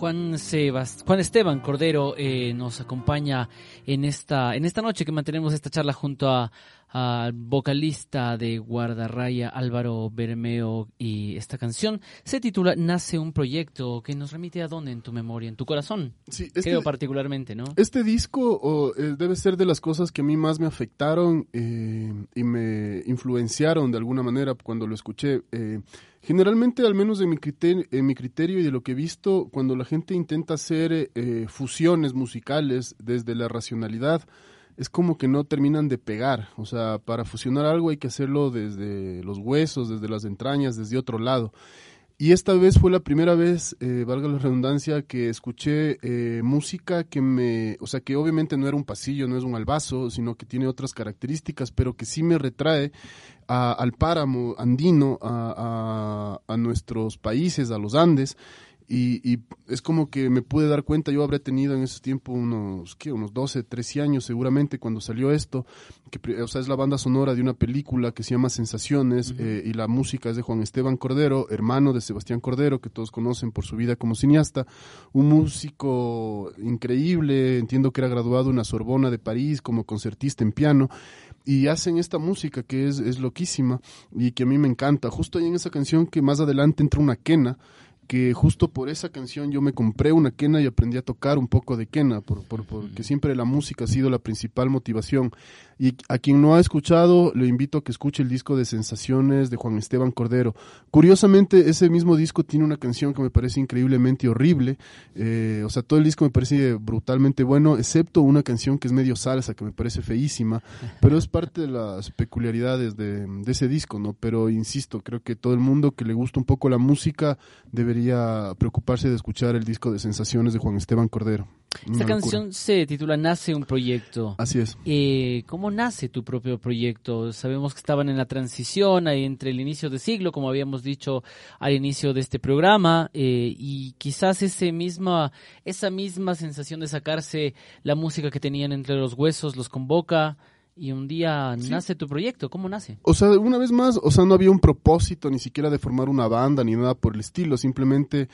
Juan, Sebas, Juan Esteban Cordero eh, nos acompaña en esta, en esta noche que mantenemos esta charla junto a, al vocalista de Guardarraya Álvaro Bermeo y esta canción se titula Nace un proyecto que nos remite a dónde en tu memoria, en tu corazón. Sí, este, creo particularmente, ¿no? Este disco oh, eh, debe ser de las cosas que a mí más me afectaron eh, y me influenciaron de alguna manera cuando lo escuché. Eh, generalmente, al menos en mi, criterio, en mi criterio y de lo que he visto, cuando la gente intenta hacer eh, fusiones musicales desde la racionalidad, es como que no terminan de pegar. O sea, para fusionar algo hay que hacerlo desde los huesos, desde las entrañas, desde otro lado. Y esta vez fue la primera vez, eh, valga la redundancia, que escuché eh, música que me, o sea, que obviamente no era un pasillo, no es un albazo, sino que tiene otras características, pero que sí me retrae al páramo andino, a nuestros países, a los Andes, y, y, es como que me pude dar cuenta, yo habré tenido en ese tiempo unos, ¿qué? unos 12, 13 años seguramente cuando salió esto, que o sea, es la banda sonora de una película que se llama Sensaciones uh -huh. eh, y la música es de Juan Esteban Cordero, hermano de Sebastián Cordero, que todos conocen por su vida como cineasta, un músico increíble, entiendo que era graduado en la Sorbona de París como concertista en piano, y hacen esta música que es, es loquísima y que a mí me encanta. Justo ahí en esa canción que más adelante entra una quena, que justo por esa canción yo me compré una quena y aprendí a tocar un poco de quena, por, por, porque siempre la música ha sido la principal motivación. Y a quien no ha escuchado, le invito a que escuche el disco de Sensaciones de Juan Esteban Cordero. Curiosamente, ese mismo disco tiene una canción que me parece increíblemente horrible. Eh, o sea, todo el disco me parece brutalmente bueno, excepto una canción que es medio salsa, que me parece feísima, pero es parte de las peculiaridades de, de ese disco, ¿no? Pero insisto, creo que todo el mundo que le gusta un poco la música debería preocuparse de escuchar el disco de Sensaciones de Juan Esteban Cordero. Esta canción se titula Nace un proyecto. Así es. Eh, ¿Cómo nace tu propio proyecto? Sabemos que estaban en la transición ahí entre el inicio de siglo, como habíamos dicho al inicio de este programa, eh, y quizás ese misma, esa misma sensación de sacarse la música que tenían entre los huesos los convoca y un día sí. nace tu proyecto. ¿Cómo nace? O sea, una vez más, o sea, no había un propósito ni siquiera de formar una banda ni nada por el estilo, simplemente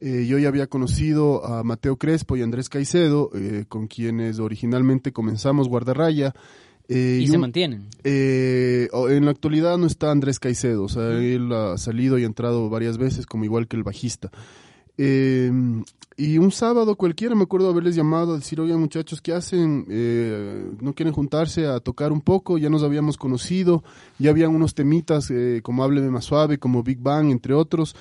eh, yo ya había conocido a Mateo Crespo y Andrés Caicedo, eh, con quienes originalmente comenzamos Guardarraya. Eh, ¿Y, y se un, mantienen? Eh, en la actualidad no está Andrés Caicedo, o sea, él ha salido y ha entrado varias veces, como igual que el bajista. Eh, y un sábado cualquiera me acuerdo haberles llamado a decir, oye muchachos, ¿qué hacen? Eh, ¿No quieren juntarse a tocar un poco? Ya nos habíamos conocido, ya habían unos temitas eh, como Hábleme más suave, como Big Bang, entre otros.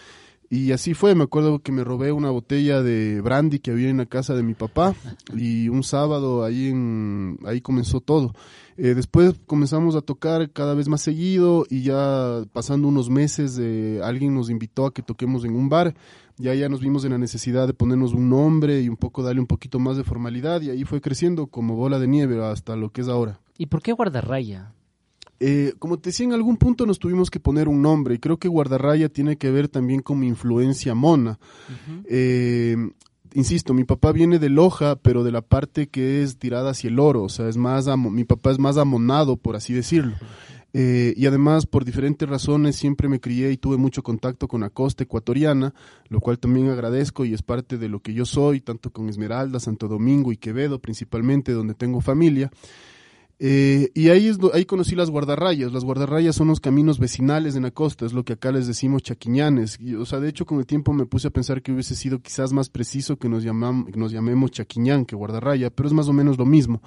Y así fue, me acuerdo que me robé una botella de brandy que había en la casa de mi papá y un sábado ahí, en, ahí comenzó todo. Eh, después comenzamos a tocar cada vez más seguido y ya pasando unos meses eh, alguien nos invitó a que toquemos en un bar. Ya ya nos vimos en la necesidad de ponernos un nombre y un poco darle un poquito más de formalidad y ahí fue creciendo como bola de nieve hasta lo que es ahora. ¿Y por qué guardarraya? Eh, como te decía, en algún punto nos tuvimos que poner un nombre y creo que Guardarraya tiene que ver también con mi influencia mona. Uh -huh. eh, insisto, mi papá viene de Loja, pero de la parte que es tirada hacia el oro, o sea, es más, mi papá es más amonado, por así decirlo. Eh, y además, por diferentes razones, siempre me crié y tuve mucho contacto con la costa ecuatoriana, lo cual también agradezco y es parte de lo que yo soy, tanto con Esmeralda, Santo Domingo y Quevedo, principalmente, donde tengo familia. Eh, y ahí, es, ahí conocí las guardarrayas. Las guardarrayas son los caminos vecinales en la costa, es lo que acá les decimos chaquiñanes. Y, o sea, de hecho, con el tiempo me puse a pensar que hubiese sido quizás más preciso que nos, llamam, nos llamemos chaquiñán que guardarraya, pero es más o menos lo mismo.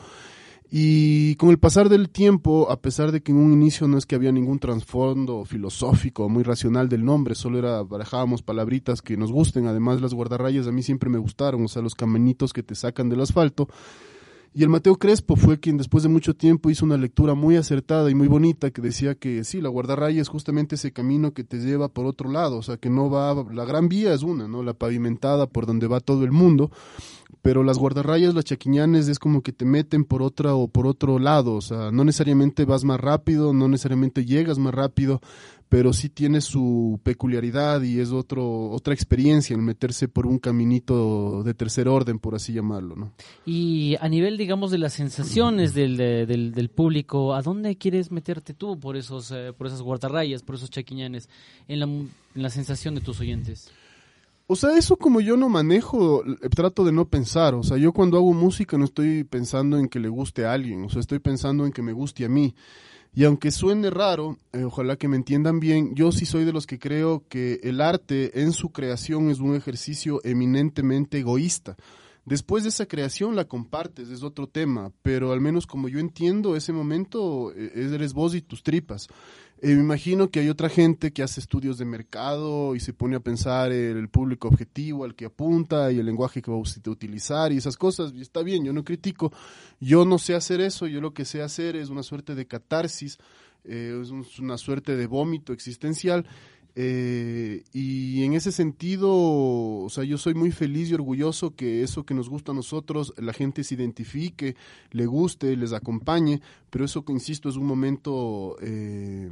Y con el pasar del tiempo, a pesar de que en un inicio no es que había ningún trasfondo filosófico muy racional del nombre, solo era barajábamos palabritas que nos gusten. Además, las guardarrayas a mí siempre me gustaron, o sea, los caminitos que te sacan del asfalto. Y el Mateo Crespo fue quien después de mucho tiempo hizo una lectura muy acertada y muy bonita que decía que sí, la guardarraya es justamente ese camino que te lleva por otro lado, o sea, que no va, la gran vía es una, ¿no? La pavimentada por donde va todo el mundo, pero las guardarrayas, las chaquiñanes es como que te meten por otra o por otro lado, o sea, no necesariamente vas más rápido, no necesariamente llegas más rápido, pero sí tiene su peculiaridad y es otro, otra experiencia en meterse por un caminito de tercer orden, por así llamarlo. ¿no? Y a nivel, digamos, de las sensaciones del, del, del público, ¿a dónde quieres meterte tú por, esos, eh, por esas guardarrayas, por esos chaquiñanes, en la, en la sensación de tus oyentes? O sea, eso como yo no manejo, eh, trato de no pensar. O sea, yo cuando hago música no estoy pensando en que le guste a alguien, o sea, estoy pensando en que me guste a mí. Y aunque suene raro, eh, ojalá que me entiendan bien, yo sí soy de los que creo que el arte en su creación es un ejercicio eminentemente egoísta. Después de esa creación la compartes, es otro tema, pero al menos como yo entiendo, ese momento eh, eres vos y tus tripas. Eh, me imagino que hay otra gente que hace estudios de mercado y se pone a pensar el público objetivo al que apunta y el lenguaje que va a utilizar y esas cosas. Y está bien, yo no critico. Yo no sé hacer eso, yo lo que sé hacer es una suerte de catarsis, eh, es una suerte de vómito existencial eh, y en ese sentido, o sea, yo soy muy feliz y orgulloso que eso que nos gusta a nosotros, la gente se identifique, le guste, les acompañe, pero eso que insisto es un momento eh,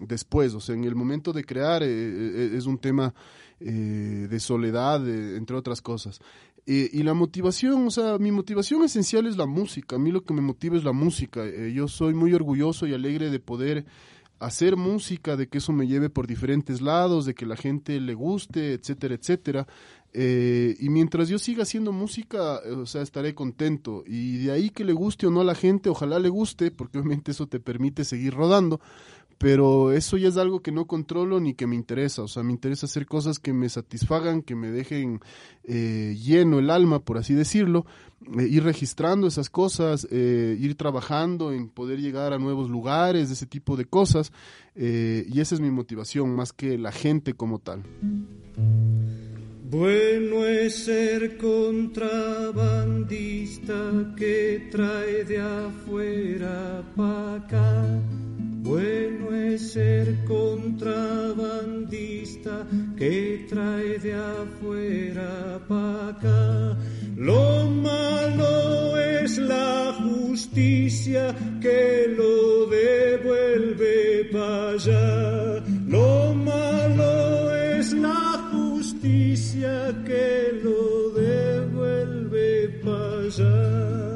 después, o sea, en el momento de crear eh, es un tema de soledad, entre otras cosas. y la motivación, o sea, mi motivación esencial es la música, a mí lo que me motiva es la música, yo soy muy orgulloso y alegre de poder hacer música, de que eso me lleve por diferentes lados, de que la gente le guste, etcétera, etcétera. Eh, y mientras yo siga haciendo música, eh, o sea, estaré contento. Y de ahí que le guste o no a la gente, ojalá le guste, porque obviamente eso te permite seguir rodando pero eso ya es algo que no controlo ni que me interesa, o sea, me interesa hacer cosas que me satisfagan, que me dejen eh, lleno el alma, por así decirlo, eh, ir registrando esas cosas, eh, ir trabajando en poder llegar a nuevos lugares, ese tipo de cosas, y esa es mi motivación, más que la gente como tal. Bueno es ser contrabandista que trae de afuera para acá bueno es ser contrabandista que trae de afuera para acá. Lo malo es la justicia que lo devuelve para allá. Lo malo es la justicia que lo devuelve para allá.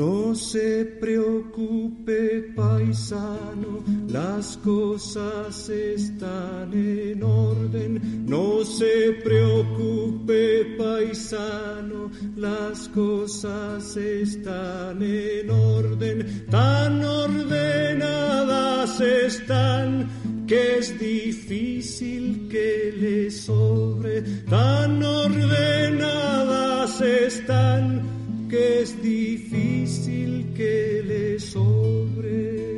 No se preocupe, paisano, las cosas están en orden. No se preocupe, paisano, las cosas están en orden. Tan ordenadas están que es difícil que le sobre. Tan ordenadas están que es difícil que le sobre.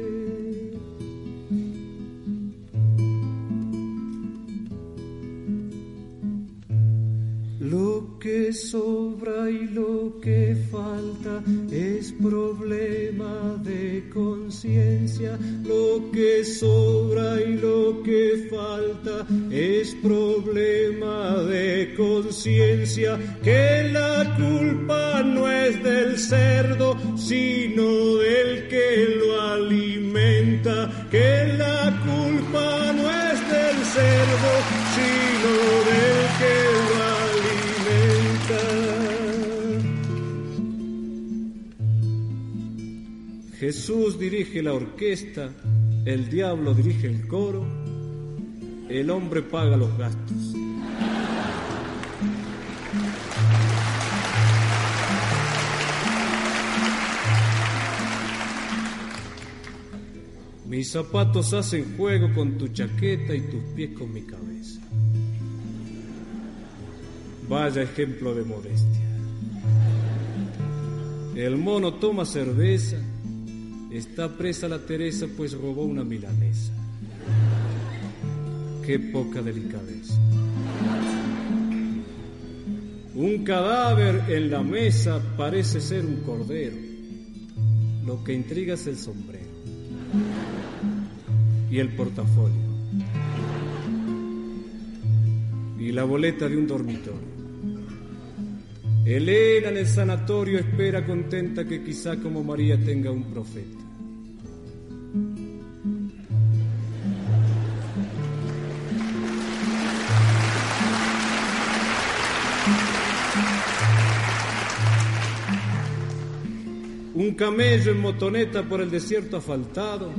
Lo que sobra y lo que falta es problema de conciencia. Lo que sobra y lo que falta es problema de conciencia. Que la culpa no es del cerdo, sino del que lo alimenta. Que la culpa no es del cerdo, sino del que lo alimenta. Jesús dirige la orquesta, el diablo dirige el coro, el hombre paga los gastos. Mis zapatos hacen juego con tu chaqueta y tus pies con mi cabeza. Vaya ejemplo de modestia. El mono toma cerveza Está presa la Teresa pues robó una milanesa. Qué poca delicadeza. Un cadáver en la mesa parece ser un cordero. Lo que intriga es el sombrero y el portafolio y la boleta de un dormitorio. Elena en el sanatorio espera contenta que quizá como María tenga un profeta. un camello en motoneta por el desierto asfaltado,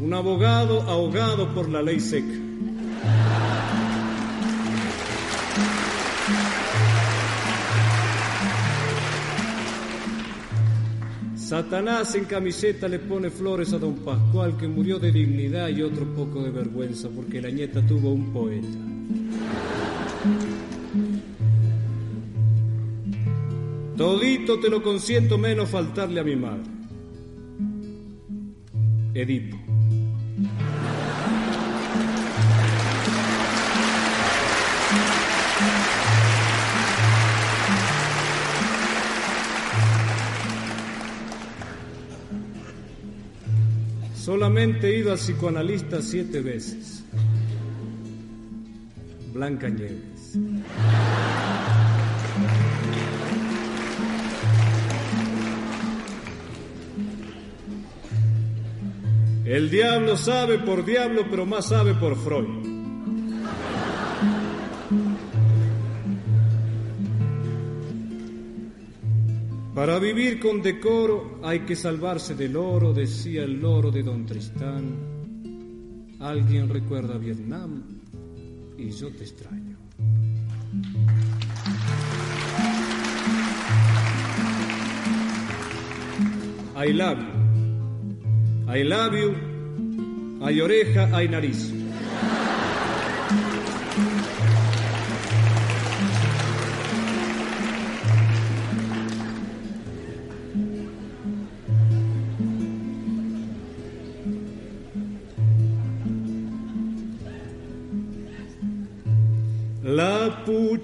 un abogado ahogado por la ley seca. Satanás en camiseta le pone flores a don Pascual que murió de dignidad y otro poco de vergüenza porque la nieta tuvo un poeta. Todito te lo consiento menos faltarle a mi madre. Edipo. Solamente he ido al psicoanalista siete veces. Blanca Nieves. El diablo sabe por diablo, pero más sabe por Freud. Para vivir con decoro hay que salvarse del oro, decía el loro de don Tristán. Alguien recuerda Vietnam y yo te extraño. You. I love you. Hay oreja, hay nariz.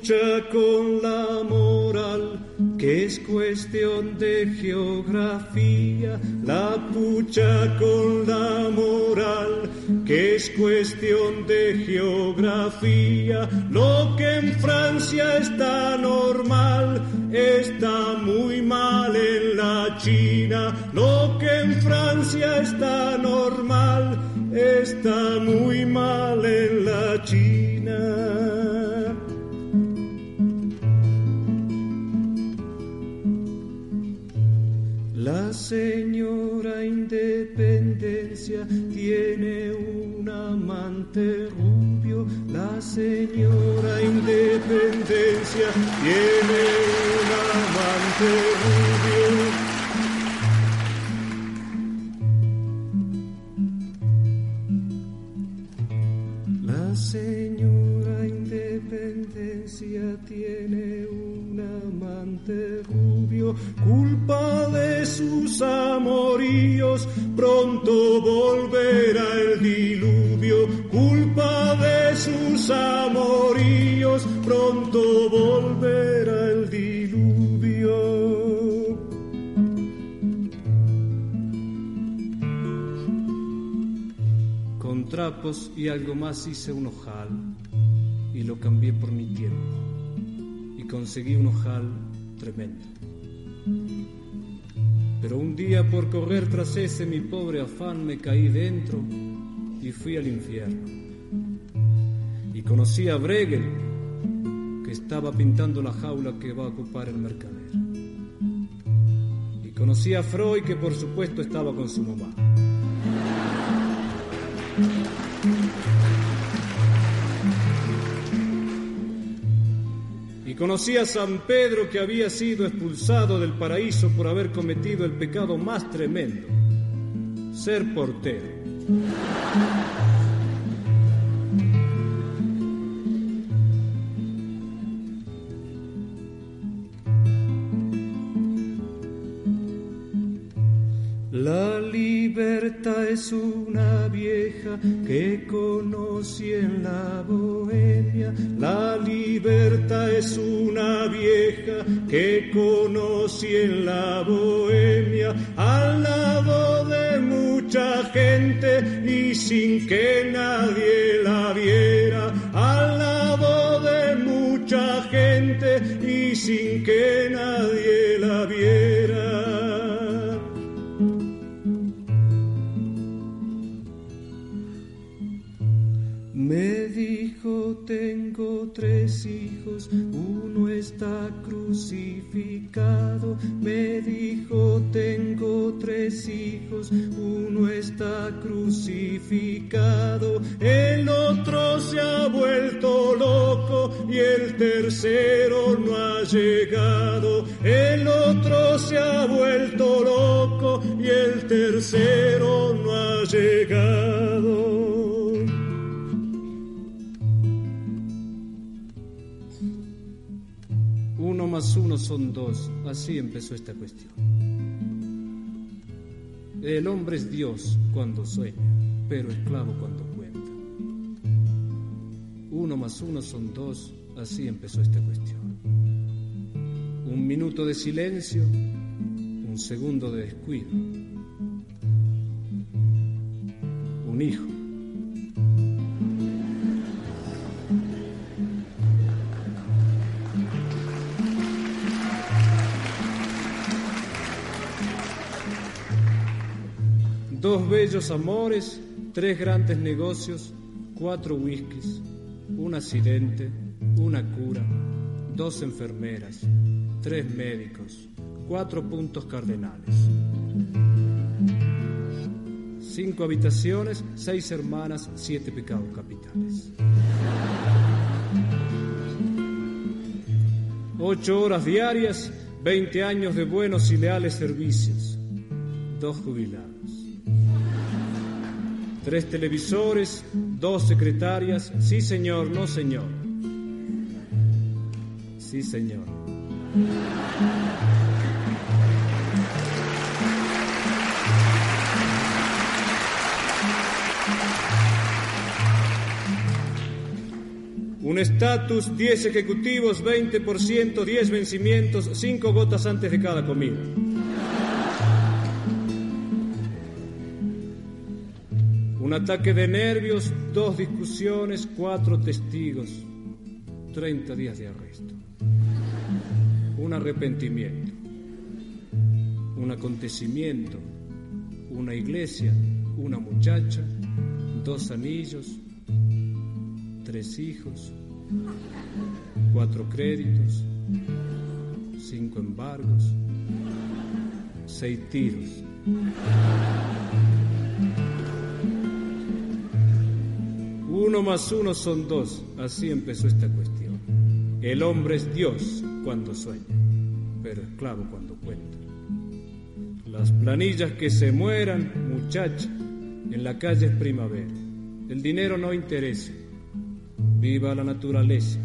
La pucha con la moral, que es cuestión de geografía. La pucha con la moral, que es cuestión de geografía. Lo que en Francia está normal, está muy mal en la China. Lo que en Francia está normal, está muy mal Tiene un amante rubio. La señora Independencia tiene un amante. Tiene un amante rubio, culpa de sus amoríos, pronto volverá el diluvio, culpa de sus amoríos, pronto volverá el diluvio. Con trapos y algo más hice un ojal y lo cambié por mi tiempo conseguí un ojal tremendo. Pero un día por correr tras ese mi pobre afán me caí dentro y fui al infierno. Y conocí a Bregel que estaba pintando la jaula que va a ocupar el mercader. Y conocí a Freud que por supuesto estaba con su mamá. Conocí a San Pedro que había sido expulsado del paraíso por haber cometido el pecado más tremendo, ser portero. La libertad es una vieja que conocí en la bohemia. La libertad es una vieja que conocí en la bohemia. Al lado de mucha gente y sin que nadie son dos, así empezó esta cuestión. El hombre es Dios cuando sueña, pero esclavo cuando cuenta. Uno más uno son dos, así empezó esta cuestión. Un minuto de silencio, un segundo de descuido. Un hijo. Dos bellos amores, tres grandes negocios, cuatro whiskies, un accidente, una cura, dos enfermeras, tres médicos, cuatro puntos cardenales. Cinco habitaciones, seis hermanas, siete pecados capitales. Ocho horas diarias, veinte años de buenos y leales servicios, dos jubilados. Tres televisores, dos secretarias, sí señor, no señor. Sí señor. Un estatus, 10 ejecutivos, 20%, 10 vencimientos, 5 gotas antes de cada comida. Ataque de nervios, dos discusiones, cuatro testigos, 30 días de arresto. Un arrepentimiento, un acontecimiento, una iglesia, una muchacha, dos anillos, tres hijos, cuatro créditos, cinco embargos, seis tiros. Uno más uno son dos, así empezó esta cuestión. El hombre es Dios cuando sueña, pero esclavo cuando cuenta. Las planillas que se mueran, muchacha, en la calle es primavera. El dinero no interesa. Viva la naturaleza.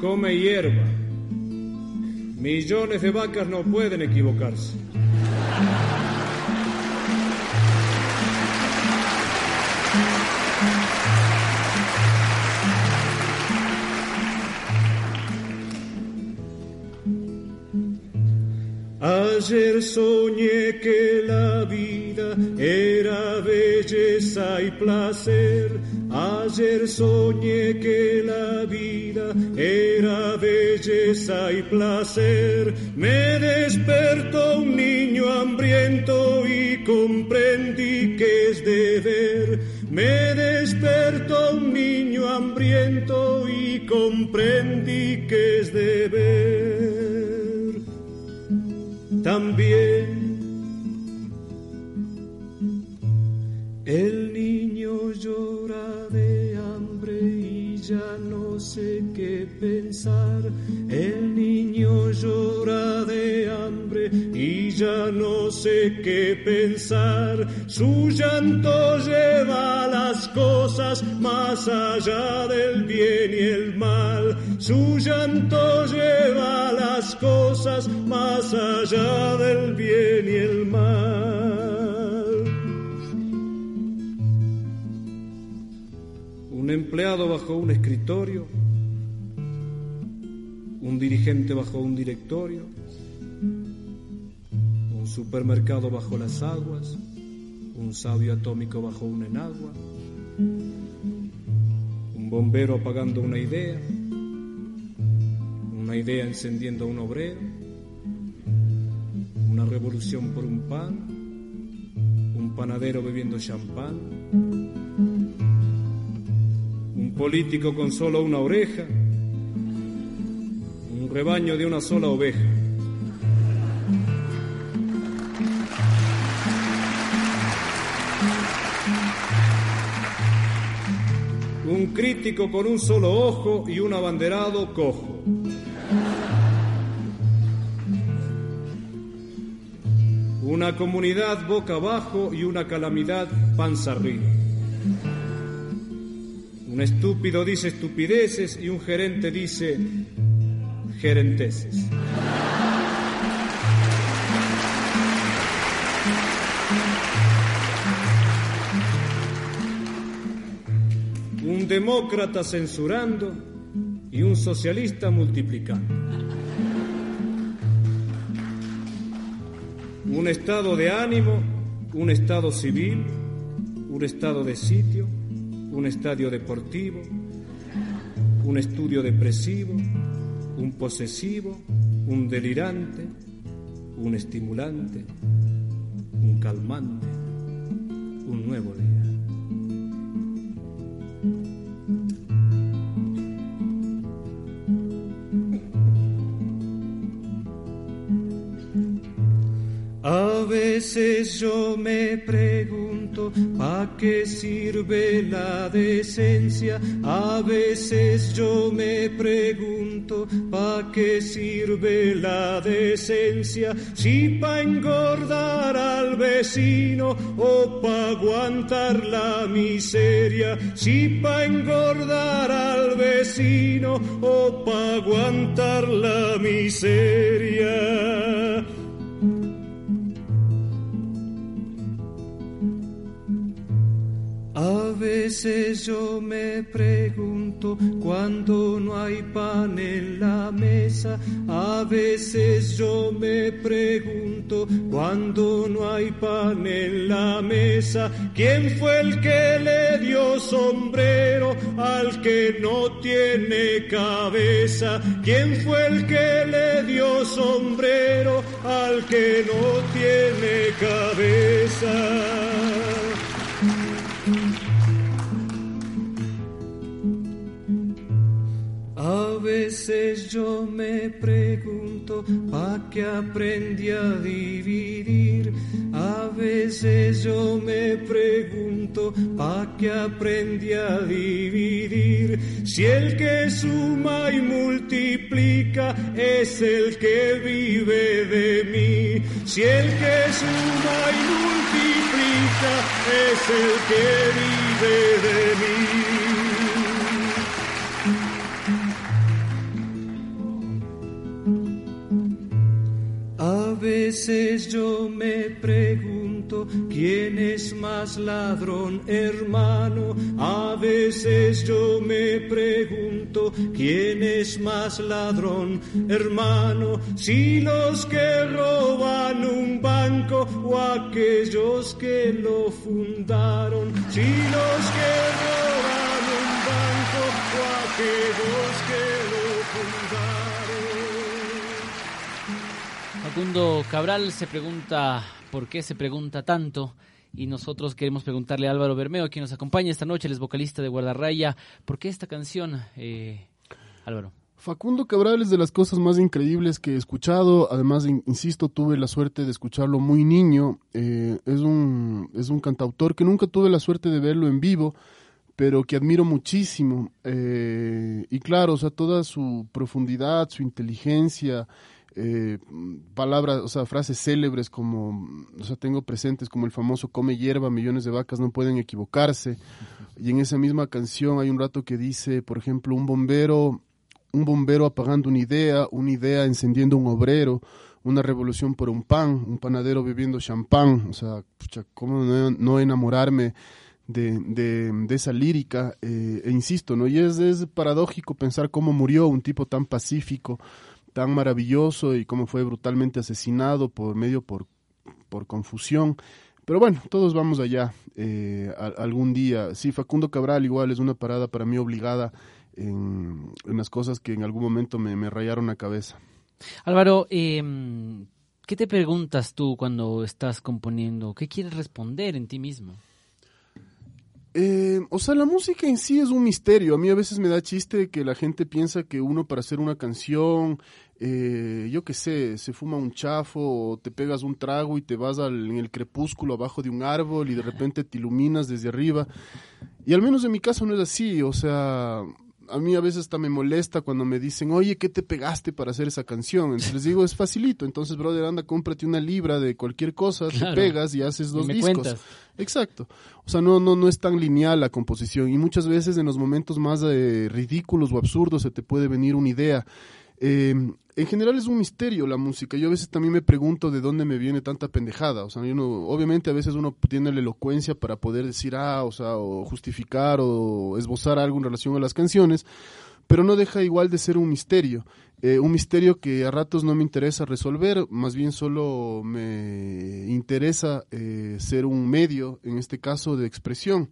Come hierba. Millones de vacas no pueden equivocarse. Ayer soñé que la vida era belleza y placer. Ayer soñé que la vida era belleza y placer. Me despertó un niño hambriento y comprendí que es deber. Me despertó un niño hambriento y comprendí que también. El niño llora de hambre y ya no sé qué pensar. El niño llora ya no sé qué pensar. Su llanto lleva las cosas más allá del bien y el mal. Su llanto lleva las cosas más allá del bien y el mal. Un empleado bajo un escritorio, un dirigente bajo un directorio, supermercado bajo las aguas, un sabio atómico bajo un enagua, un bombero apagando una idea, una idea encendiendo un obrero, una revolución por un pan, un panadero bebiendo champán, un político con solo una oreja, un rebaño de una sola oveja. Un crítico con un solo ojo y un abanderado cojo. Una comunidad boca abajo y una calamidad panza arriba. Un estúpido dice estupideces y un gerente dice gerenteses. Un demócrata censurando y un socialista multiplicando. Un estado de ánimo, un estado civil, un estado de sitio, un estadio deportivo, un estudio depresivo, un posesivo, un delirante, un estimulante, un calmante, un nuevo día. Veces yo me pregunto, ¿pa' qué sirve la decencia? A veces yo me pregunto, ¿pa' qué sirve la decencia? Si pa' engordar al vecino o pa' aguantar la miseria, si pa' engordar al vecino o pa' aguantar la miseria. Veces yo me pregunto cuando no hay pan en la mesa. A veces yo me pregunto cuando no hay pan en la mesa. ¿Quién fue el que le dio sombrero al que no tiene cabeza? ¿Quién fue el que le dio sombrero al que no tiene cabeza? Veces yo me pregunto, ¿pa' qué aprendí a dividir? A veces yo me pregunto, ¿pa' qué aprendí a dividir? Si el que suma y multiplica es el que vive de mí. Si el que suma y multiplica es el que vive de mí. Veces yo me pregunto quién es más ladrón, hermano. A veces yo me pregunto quién es más ladrón, hermano. Si los que roban un banco o aquellos que lo fundaron. Si los que roban un banco o aquellos que lo fundaron. Facundo Cabral se pregunta por qué se pregunta tanto y nosotros queremos preguntarle a Álvaro Bermeo, quien nos acompaña esta noche, él es vocalista de Guardarraya, ¿por qué esta canción, eh, Álvaro? Facundo Cabral es de las cosas más increíbles que he escuchado. Además, in- insisto, tuve la suerte de escucharlo muy niño. Eh, es, un, es un cantautor que nunca tuve la suerte de verlo en vivo, pero que admiro muchísimo. Eh, y claro, o sea, toda su profundidad, su inteligencia, eh, palabras, o sea, frases célebres como, o sea, tengo presentes como el famoso come hierba, millones de vacas no pueden equivocarse. Y en esa misma canción hay un rato que dice, por ejemplo, un bombero un bombero apagando una idea, una idea encendiendo un obrero, una revolución por un pan, un panadero bebiendo champán, o sea, pucha, ¿cómo no, enamorarme de, de, de esa lírica? Eh, e insisto, ¿no? Y es, es paradójico pensar cómo murió un tipo tan pacífico, tan maravilloso y cómo fue brutalmente asesinado por medio por, por confusión. Pero bueno, todos vamos allá eh, algún día. Sí, Facundo Cabral igual es una parada para mí obligada en, las cosas que en algún momento me, me rayaron la cabeza. Álvaro, eh, ¿Qué te preguntas tú cuando estás componiendo? ¿Qué quieres responder en ti mismo? Eh, o sea, la música en sí es un misterio. A mí a veces me da chiste que la gente piensa que uno para hacer una canción, eh, yo qué sé, se fuma un chafo o te pegas un trago y te vas al, en el crepúsculo abajo de un árbol y de repente te iluminas desde arriba. Y al menos en mi caso no es así. O sea, a mí a veces hasta me molesta cuando me dicen, oye, ¿qué te pegaste para hacer esa canción? Entonces les digo, es facilito. Entonces, brother, anda, cómprate una libra de cualquier cosa, te pegas y haces dos discos. Exacto. O sea, no, no, no es tan lineal la composición. Y muchas veces en los momentos más eh, ridículos o absurdos se te puede venir una idea. Eh, en general es un misterio la música. Yo a veces también me pregunto de dónde me viene tanta pendejada. O sea, obviamente a veces uno tiene la elocuencia para poder decir, ah, o sea, o justificar o esbozar algo en relación a las canciones, pero no deja igual de ser un misterio. Eh, un misterio que a ratos no me interesa resolver, más bien solo me interesa eh, ser un medio, en este caso, de expresión.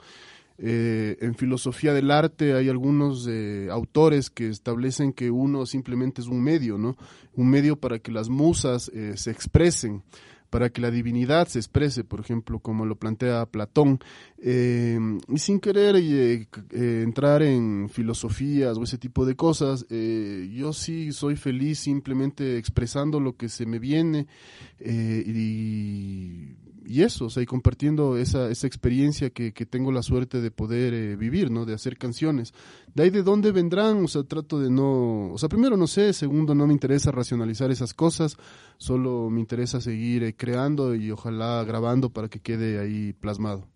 Eh, en filosofía del arte hay algunos eh, autores que establecen que uno simplemente es un medio, ¿no? Un medio para que las musas eh, se expresen, para que la divinidad se exprese, por ejemplo, como lo plantea Platón. y sin querer entrar en filosofías o ese tipo de cosas, yo sí soy feliz simplemente expresando lo que se me viene y y eso, o sea, y compartiendo esa, esa experiencia que, que tengo la suerte de poder eh, vivir, ¿no? De hacer canciones. De ahí de dónde vendrán, o sea, trato de no, o sea, primero no sé, segundo no me interesa racionalizar esas cosas, solo me interesa seguir eh, creando y ojalá grabando para que quede ahí plasmado.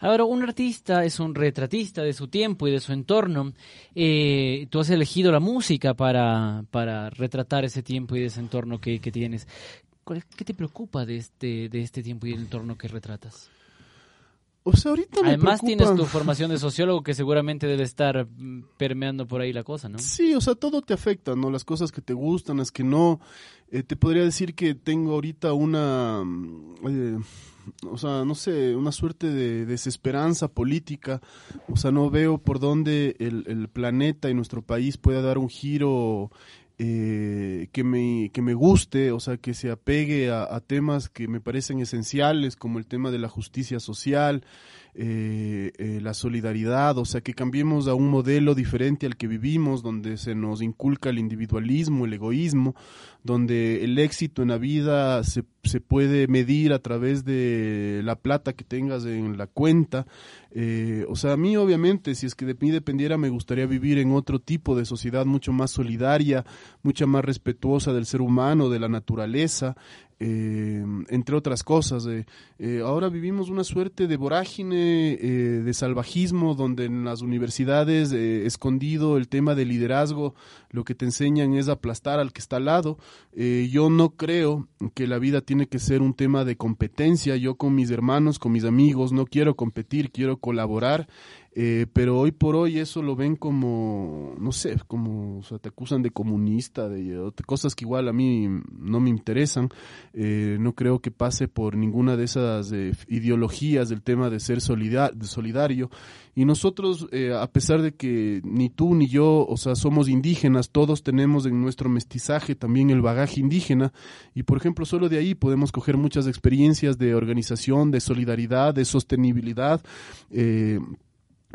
Ahora, un artista es un retratista de su tiempo y de su entorno. Eh, tú has elegido la música para, para retratar ese tiempo y ese entorno que, que tienes. ¿Qué te preocupa de este, de este tiempo y el entorno que retratas? O sea, ahorita me Además tienes tu formación de sociólogo que seguramente debe estar mm, permeando por ahí la cosa, ¿no? Sí, o sea, todo te afecta, ¿no? Las cosas que te gustan, las que no. Eh, te podría decir que tengo ahorita una, mm, eh, o sea, no sé, una suerte de desesperanza política. O sea, no veo por dónde el, el planeta y nuestro país pueda dar un giro eh, que, me, que me guste, o sea, que se apegue a, temas que me parecen esenciales, como el tema de la justicia social, eh, eh, la solidaridad, o sea, que cambiemos a un modelo diferente al que vivimos, donde se nos inculca el individualismo, el egoísmo, donde el éxito en la vida se, se puede medir a través de la plata que tengas en la cuenta. Eh, o sea, a mí obviamente, si es que de mí dependiera, me gustaría vivir en otro tipo de sociedad mucho más solidaria, mucha más respetuosa del ser humano, de la naturaleza, eh, entre otras cosas. Eh, eh, ahora vivimos una suerte de vorágine, de salvajismo, donde en las universidades, escondido el tema del liderazgo, lo que te enseñan es aplastar al que está al lado. yo no creo que la vida tiene que ser un tema de competencia. Yo con mis hermanos, con mis amigos, no quiero competir, quiero colaborar. Eh, pero hoy por hoy eso lo ven como, no sé, como, te acusan de comunista, de, cosas que igual a mí no me interesan. Eh, no creo que pase por ninguna de esas eh, ideologías del tema de ser solidario. Y nosotros, a pesar de que ni tú ni yo, o sea, somos indígenas, todos tenemos en nuestro mestizaje también el bagaje indígena. Y por ejemplo, solo de ahí podemos coger muchas experiencias de organización, de solidaridad, de sostenibilidad. Eh,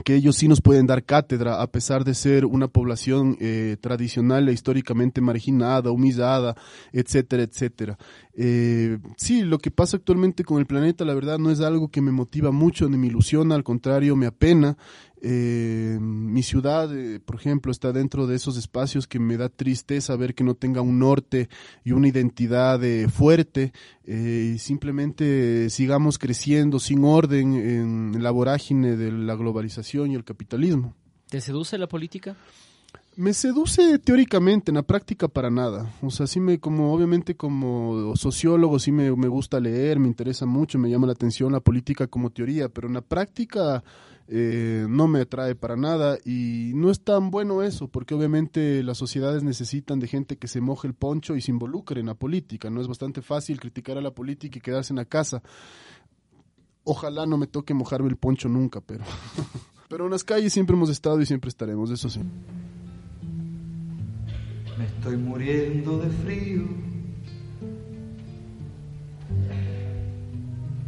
que ellos sí nos pueden dar cátedra a pesar de ser una población eh, tradicional e históricamente marginada, humillada, etcétera, etcétera. Eh, sí, lo que pasa actualmente con el planeta, la verdad, no es algo que me motiva mucho ni me ilusiona, al contrario, me apena. Eh, mi ciudad, eh, por ejemplo, está dentro de esos espacios que me da tristeza ver que no tenga un norte y una identidad eh, fuerte y simplemente sigamos creciendo sin orden en la vorágine de la globalización y el capitalismo. ¿Te seduce la política? Me seduce teóricamente, en la práctica para nada. O sea, sí me, como obviamente como sociólogo, sí me, me gusta leer, me interesa mucho, me llama la atención la política como teoría, pero en la práctica eh, no me atrae para nada y no es tan bueno eso, porque obviamente las sociedades necesitan de gente que se moje el poncho y se involucre en la política, no es bastante fácil criticar a la política y quedarse en la casa. Ojalá no me toque mojarme el poncho nunca, pero, pero en las calles siempre hemos estado y siempre estaremos, eso sí. Me estoy muriendo de frío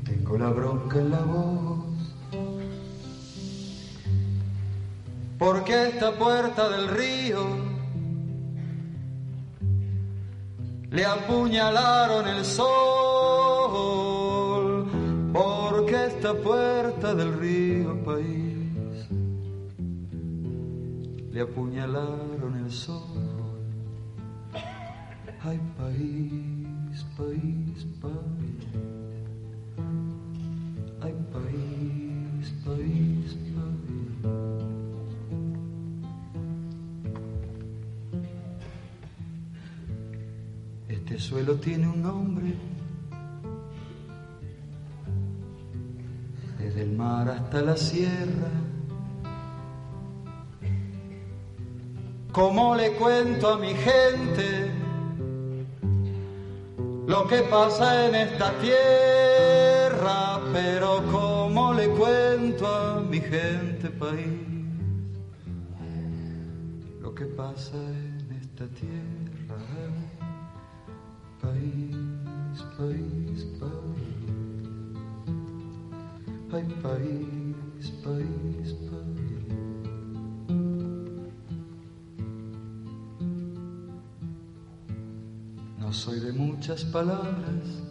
Tengo la bronca en la voz. Porque esta puerta del río le apuñalaron el sol. Porque esta puerta del río país le apuñalaron el sol. Ay, país, país, país. Ay, país, país. Suelo tiene un nombre. Desde el mar hasta la sierra. ¿Cómo le cuento a mi gente lo que pasa en esta tierra? Pero ¿cómo le cuento a mi gente país lo que pasa en esta tierra? País, país, país. País, país. No soy de muchas palabras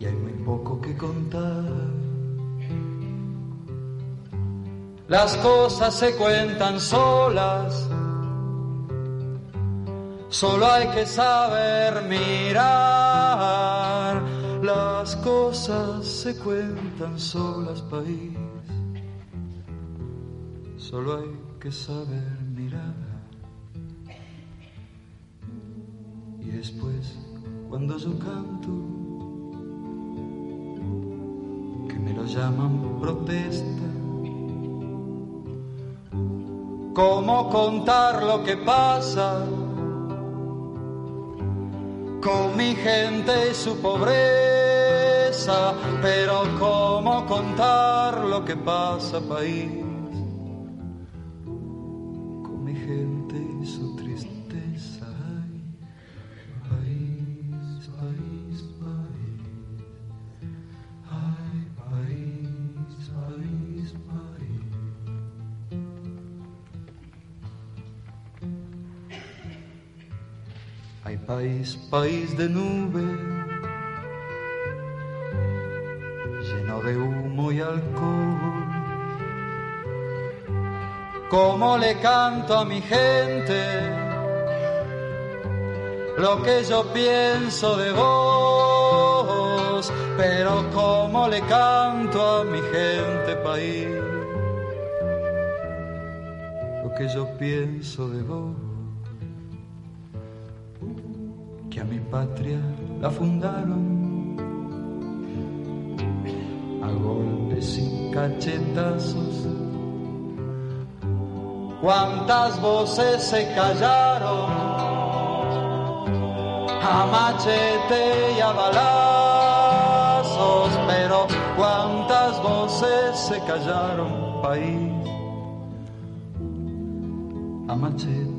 y hay muy poco que contar. Las cosas se cuentan solas, solo hay que saber mirar. Las cosas se cuentan solas, país, solo hay que saber mirar. Y después, cuando yo canto, que me lo llaman protesta, ¿cómo contar lo que pasa con mi gente y su pobreza? Pero ¿cómo contar lo que pasa, país? País, de nube, lleno de humo y alcohol. ¿Cómo le canto a mi gente lo que yo pienso de vos? Pero ¿cómo le canto a mi gente, país, lo que yo pienso de vos? Patria la fundaron. A golpes y cachetazos. Cuántas voces se callaron. A machete y a balazos, pero cuántas voces se callaron, país, a machete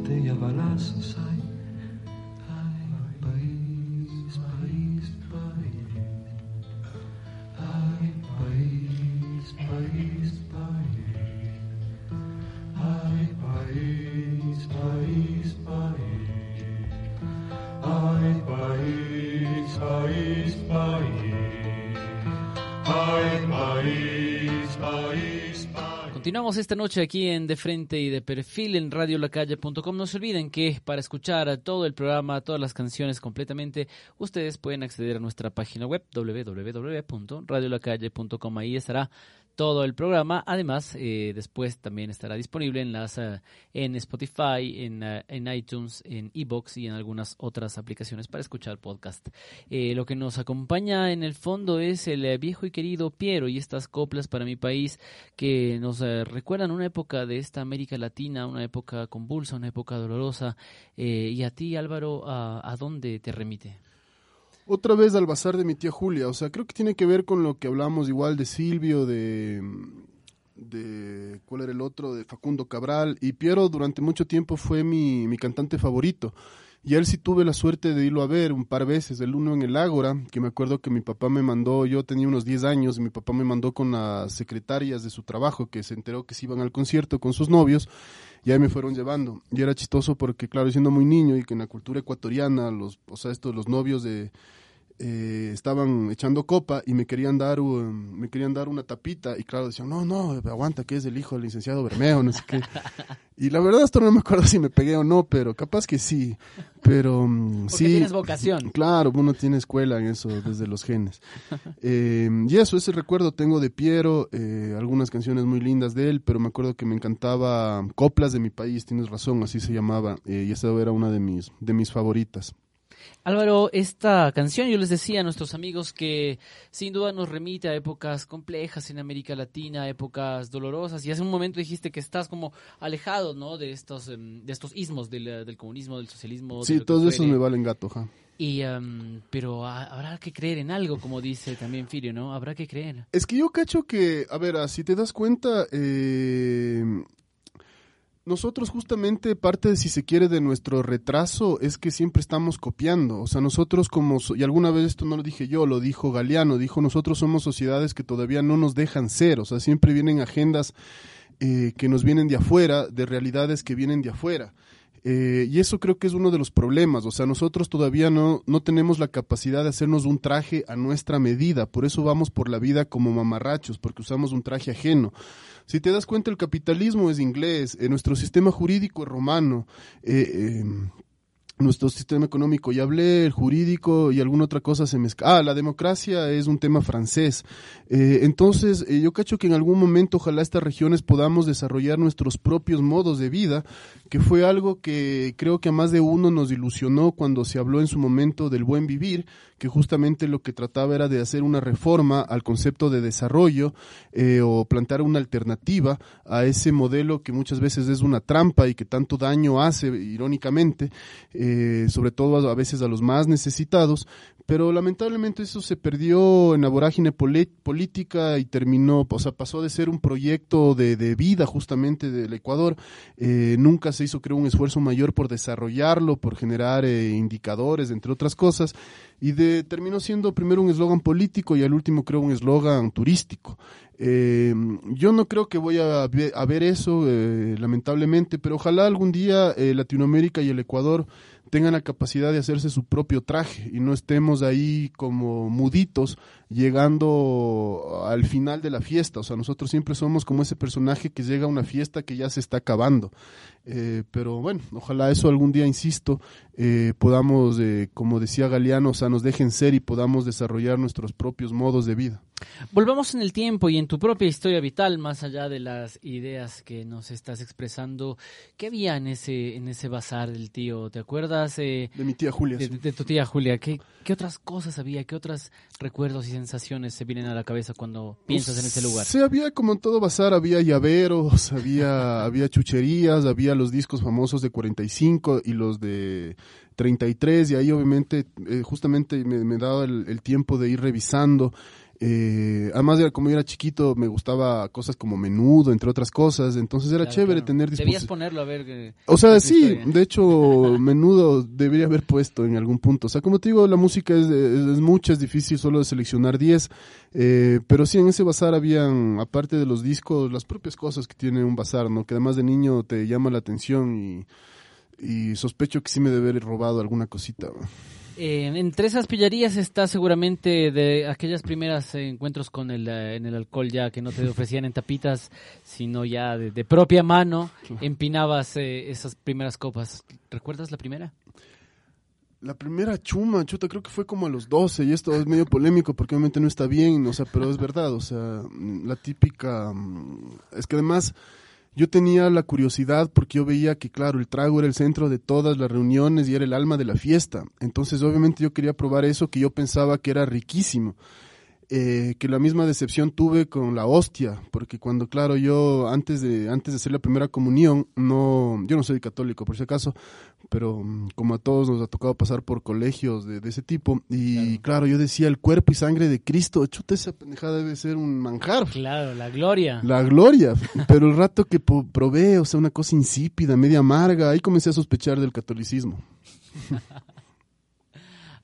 Continuamos esta noche aquí en De Frente y de Perfil en radiolacalle.com. No se olviden que para escuchar todo el programa, todas las canciones completamente, ustedes pueden acceder a nuestra página web www.radiolacalle.com. Ahí estará todo el programa. Además, eh, después también estará disponible en las eh, en Spotify, en, eh, en iTunes, en Evox y en algunas otras aplicaciones para escuchar podcast. Eh, lo que nos acompaña en el fondo es el eh, viejo y querido Piero y estas coplas para mi país que nos recuerdan una época de esta América Latina, una época convulsa, una época dolorosa. Y a ti, Álvaro, ¿a, a dónde te remite? Otra vez al bazar de mi tía Julia, o sea, creo que tiene que ver con lo que hablamos igual de Silvio, de, de ¿cuál era el otro? De Facundo Cabral. Y Piero durante mucho tiempo fue mi, mi cantante favorito. Y él sí tuve la suerte de irlo a ver un par veces, el uno en el Ágora, que me acuerdo que mi papá me mandó, yo tenía unos 10 años, y mi papá me mandó con las secretarias de su trabajo, que se enteró que se iban al concierto con sus novios, y ahí me fueron llevando. Y era chistoso porque, claro, siendo muy niño y que en la cultura ecuatoriana, los, o sea, estos, los novios de eh, estaban echando copa y me querían dar me querían dar una tapita y claro decían no no aguanta que es el hijo del licenciado Bermeo no sé qué y la verdad esto no me acuerdo si me pegué o no pero capaz que sí pero mm, Porque sí. tienes vocación. claro uno tiene escuela en eso desde los genes. Eh, y eso ese recuerdo tengo de Piero eh, algunas canciones muy lindas de él pero me acuerdo que me encantaba coplas de mi país tienes razón así se llamaba eh, y esa era una de mis de mis favoritas Álvaro, esta canción yo les decía a nuestros amigos que sin duda nos remite a épocas complejas en América Latina, épocas dolorosas. Y hace un momento dijiste que estás como alejado, ¿no? De estos, em, de estos ismos del, del comunismo, del socialismo. sí todos esos me valen gato ja. Y, em, pero ha- habrá que creer en algo, como dice también Firio, ¿no? Habrá que creer. Es que yo cacho que, a ver, ah, si te das cuenta, eh, nosotros justamente parte, si se quiere, de nuestro retraso es que siempre estamos copiando. O sea, nosotros como, y alguna vez esto no lo dije yo, lo dijo Galeano, dijo, nosotros somos sociedades que todavía no nos dejan ser. O sea, siempre vienen agendas eh, que nos vienen de afuera, de realidades que vienen de afuera. Eh, y eso creo que es uno de los problemas. O sea, nosotros todavía no, no tenemos la capacidad de hacernos un traje a nuestra medida. Por eso vamos por la vida como mamarrachos, porque usamos un traje ajeno. Si te das cuenta, el capitalismo es inglés, eh, nuestro sistema jurídico es romano. eh, eh, nuestro sistema económico, ya hablé, el jurídico y alguna otra cosa se me esca- Ah, la democracia es un tema francés. Eh, entonces, eh, yo cacho que en algún momento ojalá estas regiones podamos desarrollar nuestros propios modos de vida, que fue algo que creo que a más de uno nos ilusionó cuando se habló en su momento del buen vivir, que justamente lo que trataba era de hacer una reforma al concepto de desarrollo eh, o plantear una alternativa a ese modelo que muchas veces es una trampa y que tanto daño hace, irónicamente, sobre todo a, veces a los más necesitados, pero lamentablemente eso se perdió en la vorágine política y terminó, o sea, pasó de ser un proyecto de, de vida justamente del Ecuador, eh, nunca se hizo, creo, un esfuerzo mayor por desarrollarlo, por generar eh, indicadores, entre otras cosas, y de, terminó siendo primero un eslogan político y al último creo un eslogan turístico. Eh, yo no creo que voy a, a ver eso, eh, lamentablemente, pero ojalá algún día eh, Latinoamérica y el Ecuador tengan la capacidad de hacerse su propio traje y no estemos ahí como muditos llegando al final de la fiesta. O sea, nosotros siempre somos como ese personaje que llega a una fiesta que ya se está acabando. Eh, pero bueno, ojalá eso algún día, insisto, eh, podamos, eh, como decía Galeano, o sea, nos dejen ser y podamos desarrollar nuestros propios modos de vida. Volvamos en el tiempo y en tu propia historia vital, más allá de las ideas que nos estás expresando. ¿Qué había en ese, en ese bazar del tío? ¿Te acuerdas De mi tía Julia. de, sí. de tu tía Julia? ¿Qué, ¿Qué otras cosas había? ¿Qué otros recuerdos y sensaciones se vienen a la cabeza cuando piensas en ese lugar? Sí, había como en todo bazar, había llaveros, había, había chucherías, había los discos famosos de 45 y los de 33 y ahí obviamente eh, justamente me, me daba el, el tiempo de ir revisando. Eh, además, de, como yo era chiquito, me gustaba cosas como menudo, entre otras cosas, entonces era Claro, chévere claro. tener Debías ponerlo a ver. eh, O sea, sí, historia. de hecho, menudo debería haber puesto en algún punto. O sea, como te digo, la música es, es, es mucha, es difícil solo de seleccionar 10. Eh, pero sí, en ese bazar habían, aparte de los discos, las propias cosas que tiene un bazar, ¿no? Que además de niño te llama la atención y, y sospecho que sí me debe haber robado alguna cosita. ¿no? Eh, entre esas pillerías está seguramente de aquellas primeras eh, encuentros con el, eh, en el alcohol ya que no te ofrecían en tapitas, sino ya de, de propia mano empinabas eh, esas primeras copas. ¿Recuerdas la primera? La primera chuma, chuta, creo que fue como a los 12 y esto es medio polémico porque obviamente no está bien, o sea, pero es verdad, o sea, la típica, mm, es que además yo tenía la curiosidad porque yo veía que, claro, el trago era el centro de todas las reuniones y era el alma de la fiesta, entonces obviamente yo quería probar eso que yo pensaba que era riquísimo. Eh, que la misma decepción tuve con la hostia, porque cuando, claro, yo antes de, antes de hacer la primera comunión, no, yo no soy católico por si acaso, pero mm, como a todos nos ha tocado pasar por colegios de, de ese tipo, y claro. yo decía, el cuerpo y sangre de Cristo, chuta, esa pendejada debe ser un manjar. Claro, la gloria. La gloria, pero el rato que probé, o sea, una cosa insípida, media amarga, ahí comencé a sospechar del catolicismo.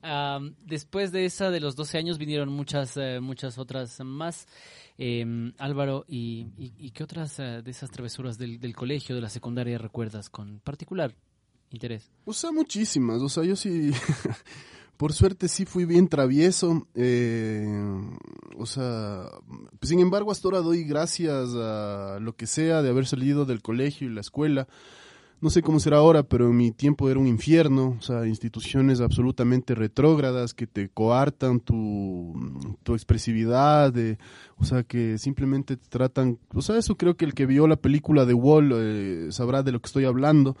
Am, después de esa de los 12 años vinieron muchas eh, muchas otras más. Em, Álvaro, ¿y, y, y qué otras eh, de esas travesuras del, del colegio, de la secundaria recuerdas con particular interés? O sea, muchísimas. O sea, yo sí, por suerte sí fui bien travieso. eh, o sea, sin embargo, hasta ahora doy gracias a lo que sea de haber salido del colegio y la escuela. No sé cómo será ahora, pero en mi tiempo era un infierno. O sea, instituciones absolutamente retrógradas que te coartan tu, tu expresividad. eh, o sea, que simplemente te tratan. O sea, eso creo que el que vio la película de Wall eh, sabrá de lo que estoy hablando.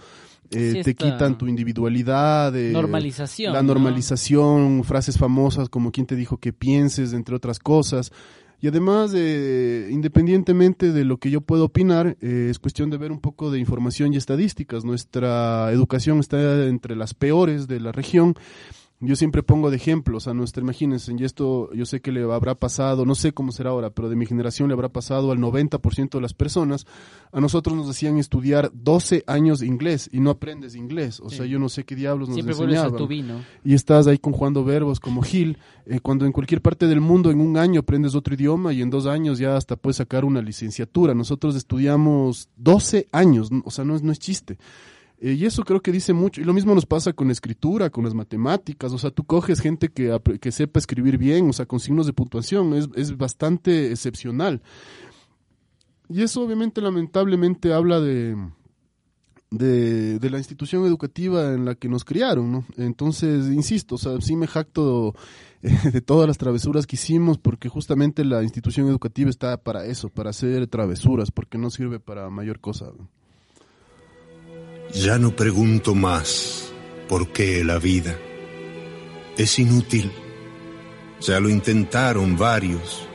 Eh, Sí, te quitan tu individualidad. eh, Normalización, La ¿no? normalización, frases famosas como quien te dijo que pienses, entre otras cosas. Y además, eh, independientemente de lo que yo pueda opinar, eh, es cuestión de ver un poco de información y estadísticas. Nuestra educación está entre las peores de la región. Yo siempre pongo de ejemplos a nuestra, imagínense, y esto yo sé que le habrá pasado, no sé cómo será ahora, pero de mi generación le habrá pasado al 90% de las personas. A nosotros nos decían estudiar 12 años de inglés y no aprendes inglés. O Sí. sea, yo no sé qué diablos nos Siempre vuelves enseñaban a tu vino. y estás ahí conjugando verbos como Gil, eh, cuando en cualquier parte del mundo en un año aprendes otro idioma y en dos años ya hasta puedes sacar una licenciatura. Nosotros estudiamos 12 años, o sea, no es, no es chiste. Eh, y eso creo que dice mucho. Y lo mismo nos pasa con la escritura, con las matemáticas. O sea, tú coges gente que, que sepa escribir bien, o sea, con signos de puntuación. Es, es bastante excepcional. Y eso obviamente lamentablemente habla de, de, de la institución educativa en la que nos criaron, ¿no? Entonces, insisto, o sea, sí me jacto eh, de todas las travesuras que hicimos porque justamente la institución educativa está para eso, para hacer travesuras, porque no sirve para mayor cosa. ¿no? Ya no pregunto más por qué la vida. Es inútil. Ya lo intentaron varios.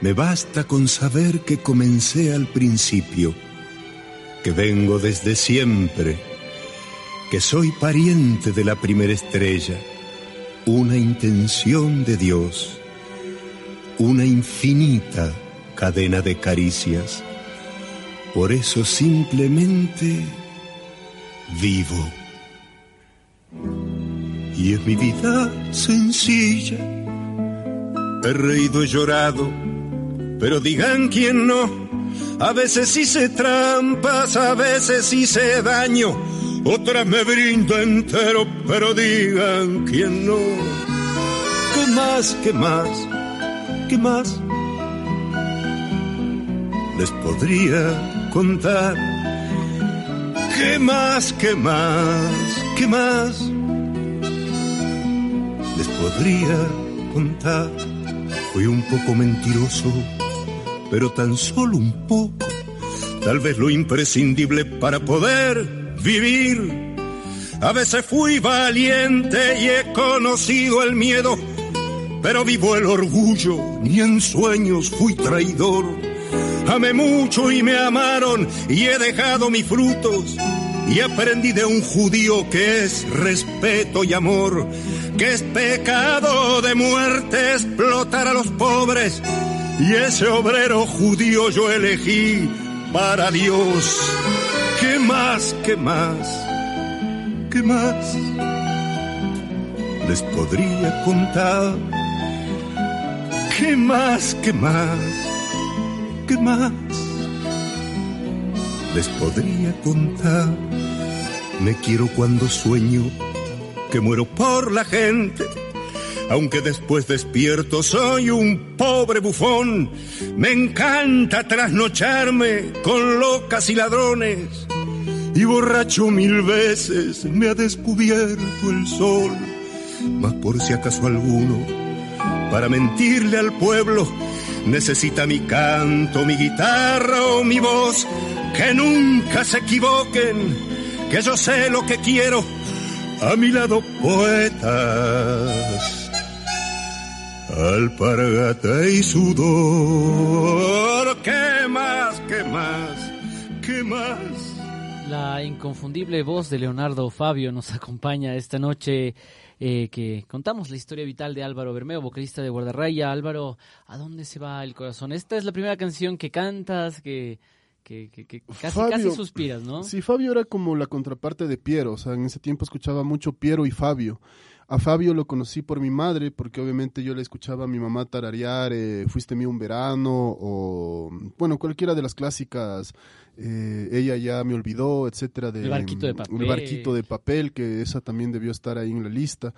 Me basta con saber que comencé al principio, que vengo desde siempre, que soy pariente de la primera estrella, una intención de Dios, una infinita cadena de caricias. Por eso simplemente vivo. Y es mi vida sencilla. He reído, he llorado, pero digan quién no. A veces hice trampas, a veces hice daño, otras me brindo entero, pero digan quién no. ¿Qué más, qué más, qué más? Les podría contar. ¿Qué más, qué más, qué más? Les podría contar. Fui un poco mentiroso, pero tan solo un poco. Tal vez lo imprescindible para poder vivir. A veces fui valiente y he conocido el miedo, pero vivo el orgullo, ni en sueños fui traidor. Amé mucho y me amaron y he dejado mis frutos y aprendí de un judío que es respeto y amor, que es pecado de muerte explotar a los pobres y ese obrero judío yo elegí para Dios. ¿Qué más, qué más, qué más les podría contar? ¿Qué más, qué más? ¿Qué más les podría contar? Me quiero cuando sueño que muero por la gente. Aunque después despierto soy un pobre bufón, me encanta trasnocharme con locas y ladrones. Y borracho mil veces me ha descubierto el sol, mas por si acaso alguno, para mentirle al pueblo, necesita mi canto, mi guitarra o mi voz, que nunca se equivoquen, que yo sé lo que quiero, a mi lado poetas, alpargata y sudor, ¿qué más, qué más, qué más? La inconfundible voz de Leonardo Fabio nos acompaña esta noche eh, que contamos la historia vital de Álvaro Bermeo, vocalista de Guardarraya. Álvaro, ¿a dónde se va el corazón? Esta es la primera canción que cantas, que, que, que- que casi, Fabio- casi suspiras, ¿no? Sí, Fabio era como la contraparte de Piero, o sea, en ese tiempo escuchaba mucho Piero y Fabio. A Fabio lo conocí por mi madre, porque obviamente yo le escuchaba a mi mamá tararear eh, Fuiste mío un verano, o bueno, cualquiera de las clásicas, eh, Ella ya me olvidó, etcétera. De, El barquito de El papel. barquito de papel, que esa también debió estar ahí en la lista.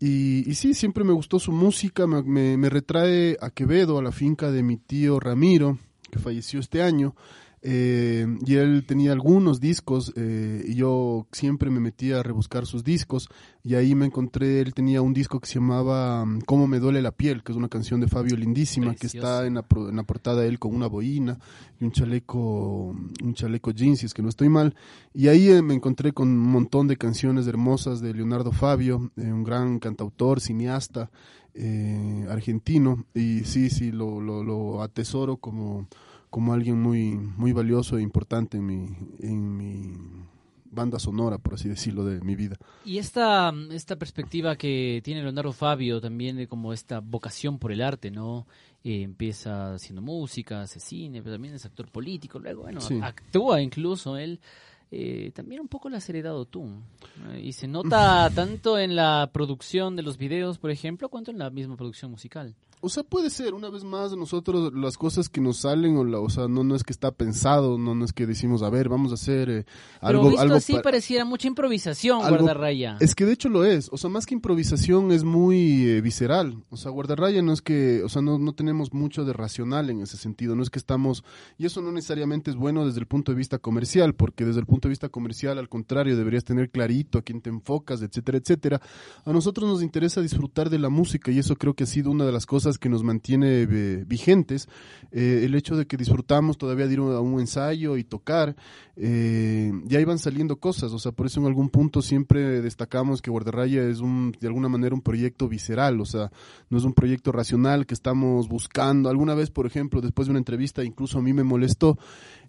Y, y sí, siempre me gustó su música, me, me- me retrae a Quevedo, a la finca de mi tío Ramiro, que falleció este año, eh, y él tenía algunos discos eh, y yo siempre me metía a rebuscar sus discos y ahí me encontré, él tenía un disco que se llamaba mm, Cómo me duele la piel, que es una canción de Fabio lindísima, que está en la, pro- en la portada él con una boina y un chaleco, un chaleco jeans, si es que no estoy mal, y ahí eh, me encontré con un montón de canciones hermosas de Leonardo Fabio, eh, un gran cantautor, cineasta eh, argentino, y sí, sí, lo, lo, lo atesoro como, como alguien muy, muy valioso e importante en mi, en mi banda sonora, por así decirlo, de mi vida. Y esta, esta perspectiva que tiene Leonardo Fabio también de como esta vocación por el arte, ¿no? Eh, empieza haciendo música, hace cine, pero también es actor político, luego, bueno, Sí. actúa incluso él. eh, también un poco lo has heredado tú. Y se nota tanto en la producción de los videos, por ejemplo, cuanto en la misma producción musical. O sea, puede ser, una vez más, nosotros las cosas que nos salen, o, la- o sea, no, no es que está pensado, no, no es que decimos, a ver, vamos a hacer eh, Pero algo... visto algo así pa- pareciera mucha improvisación, algo- guardarraya. Es que de hecho lo es, o sea, más que improvisación es muy eh, visceral, o sea, guardarraya no es que, o sea, no, no tenemos mucho de racional en ese sentido, no es que estamos, y eso no necesariamente es bueno desde el punto de vista comercial, porque desde el punto de vista comercial, al contrario, deberías tener clarito a quién te enfocas, etcétera, etcétera. A nosotros nos interesa disfrutar de la música y eso creo que ha sido una de las cosas que nos mantiene eh, vigentes, eh, el hecho de que disfrutamos todavía de ir a un ensayo y tocar, eh, ya iban saliendo cosas, o sea, por eso en algún punto siempre destacamos que Guardarraya es un, de alguna manera un proyecto visceral, o sea, no es un proyecto racional que estamos buscando. Alguna vez, por ejemplo, después de una entrevista, incluso a mí me molestó,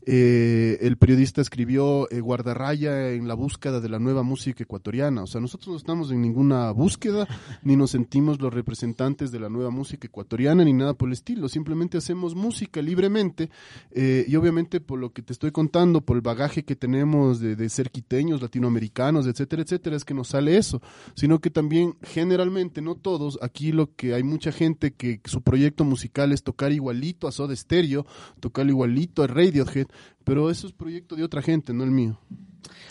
eh, el periodista escribió eh, Guardarraya en la búsqueda de la nueva música ecuatoriana, o sea, nosotros no estamos en ninguna búsqueda, ni nos sentimos los representantes de la nueva música ecuatoriana, ni nada por el estilo, simplemente hacemos música libremente eh, y obviamente por lo que te estoy contando, por el bagaje que tenemos de, de ser quiteños, latinoamericanos, etcétera, etcétera, es que nos sale eso, sino que también generalmente, no todos, aquí lo que hay mucha gente que su proyecto musical es tocar igualito a Soda Stereo, tocar igualito a Radiohead, pero eso es proyecto de otra gente, no el mío.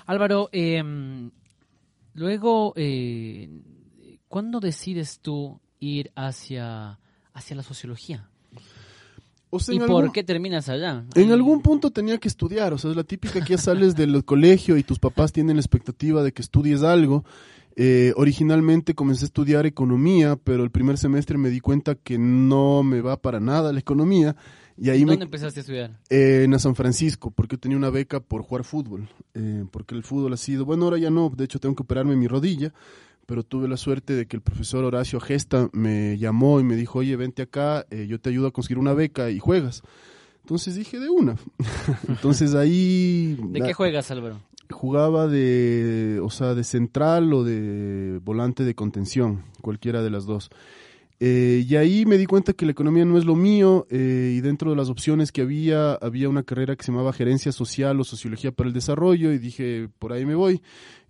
Álvaro, eh, luego, eh, ¿cuándo decides tú ir hacia, hacia la sociología? O sea, ¿Y en por algún- qué terminas allá? En algún punto tenía que estudiar, o sea, es la típica que ya sales del colegio y tus papás tienen la expectativa de que estudies algo. Eh, originalmente comencé a estudiar economía, pero el primer semestre me di cuenta que no me va para nada la economía y ahí me ¿Dónde empezaste a estudiar? eh, en San Francisco, porque yo tenía una beca por jugar fútbol, eh, porque el fútbol ha sido, bueno, ahora ya no, de hecho tengo que operarme mi rodilla, pero tuve la suerte de que el profesor Horacio Gesta me llamó y me dijo, oye, vente acá, eh, yo te ayudo a conseguir una beca y juegas. Entonces dije, de una. Entonces ahí... ¿De qué juegas, Álvaro? Jugaba de, o sea, de central o de volante de contención, cualquiera de las dos. Eh, y ahí me di cuenta que la economía no es lo mío eh, y dentro de las opciones que había, había una carrera que se llamaba gerencia social o sociología para el desarrollo y dije, por ahí me voy.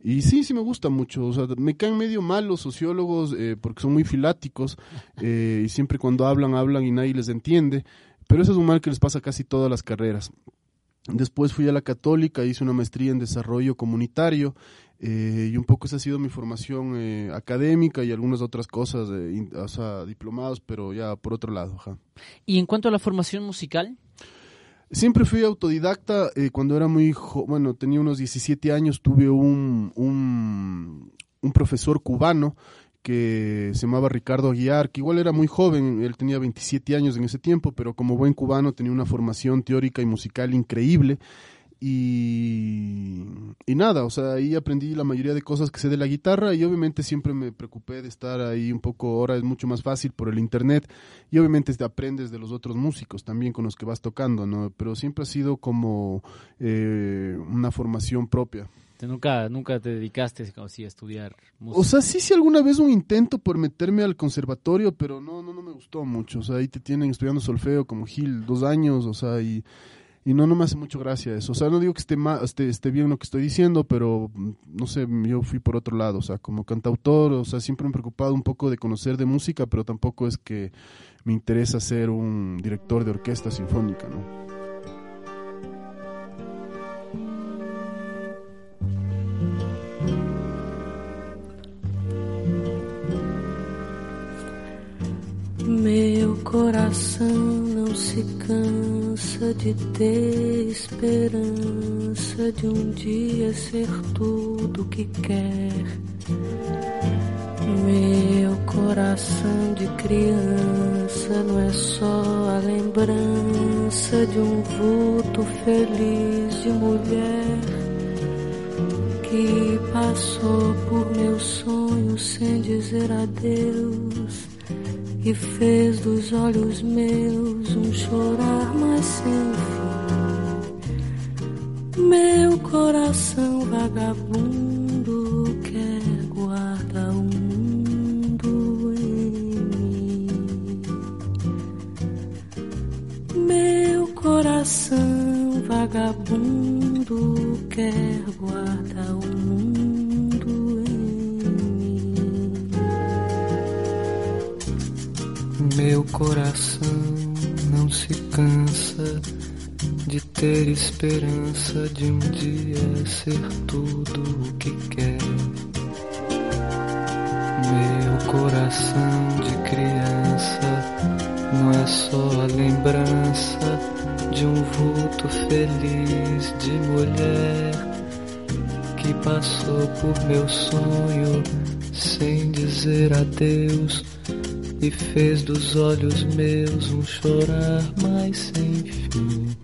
Y sí, sí me gusta mucho. O sea, me caen medio mal los sociólogos eh, porque son muy filáticos y siempre cuando hablan, hablan y nadie les entiende. Pero eso es un mal que les pasa casi todas las carreras. Después fui a la católica, hice una maestría en desarrollo comunitario eh, y un poco esa ha sido mi formación eh, académica y algunas otras cosas, eh, in- o sea, diplomados, pero ya por otro lado. ¿Y en cuanto a la formación musical? Siempre fui autodidacta. eh, cuando era muy jo- bueno, tenía unos 17 años, tuve un, un, un profesor cubano que se llamaba Ricardo Aguiar, que igual era muy joven, él tenía 27 años en ese tiempo, pero como buen cubano tenía una formación teórica y musical increíble. Y, y nada, o sea, ahí aprendí la mayoría de cosas que sé de la guitarra y obviamente siempre me preocupé de estar ahí un poco, ahora es mucho más fácil por el internet y obviamente te aprendes de los otros músicos también con los que vas tocando, ¿no? Pero siempre ha sido como eh, una formación propia. ¿Te nunca, nunca te dedicaste así a estudiar música? O sea, sí, sí, alguna vez un intento por meterme al conservatorio, pero no, no, no me gustó mucho. O sea, ahí te tienen estudiando solfeo como Gil dos años, o sea, y, y no, no me hace mucho gracia eso. O sea, no digo que esté, ma- esté, esté bien lo que estoy diciendo, pero mm, no sé, yo fui por otro lado. O sea, como cantautor, o sea, siempre me he preocupado un poco de conocer de música, pero tampoco es que me interesa ser un director de orquesta sinfónica, ¿no? Meu se cansa de ter esperança de um dia ser tudo que quer. Meu coração de criança não é só a lembrança de um vulto feliz de mulher que passou por meu sonho sem dizer adeus e fez dos olhos meus um chorar mais sem fim. Meu coração vagabundo quer guardar o mundo em mim. Meu coração vagabundo quer guardar o mundo coração não se cansa de ter esperança de um dia ser tudo o que quer. Meu coração de criança não é só a lembrança de um vulto feliz de mulher que passou por meu sonho sem dizer adeus e fez dos olhos meus um chorar mais sem fim.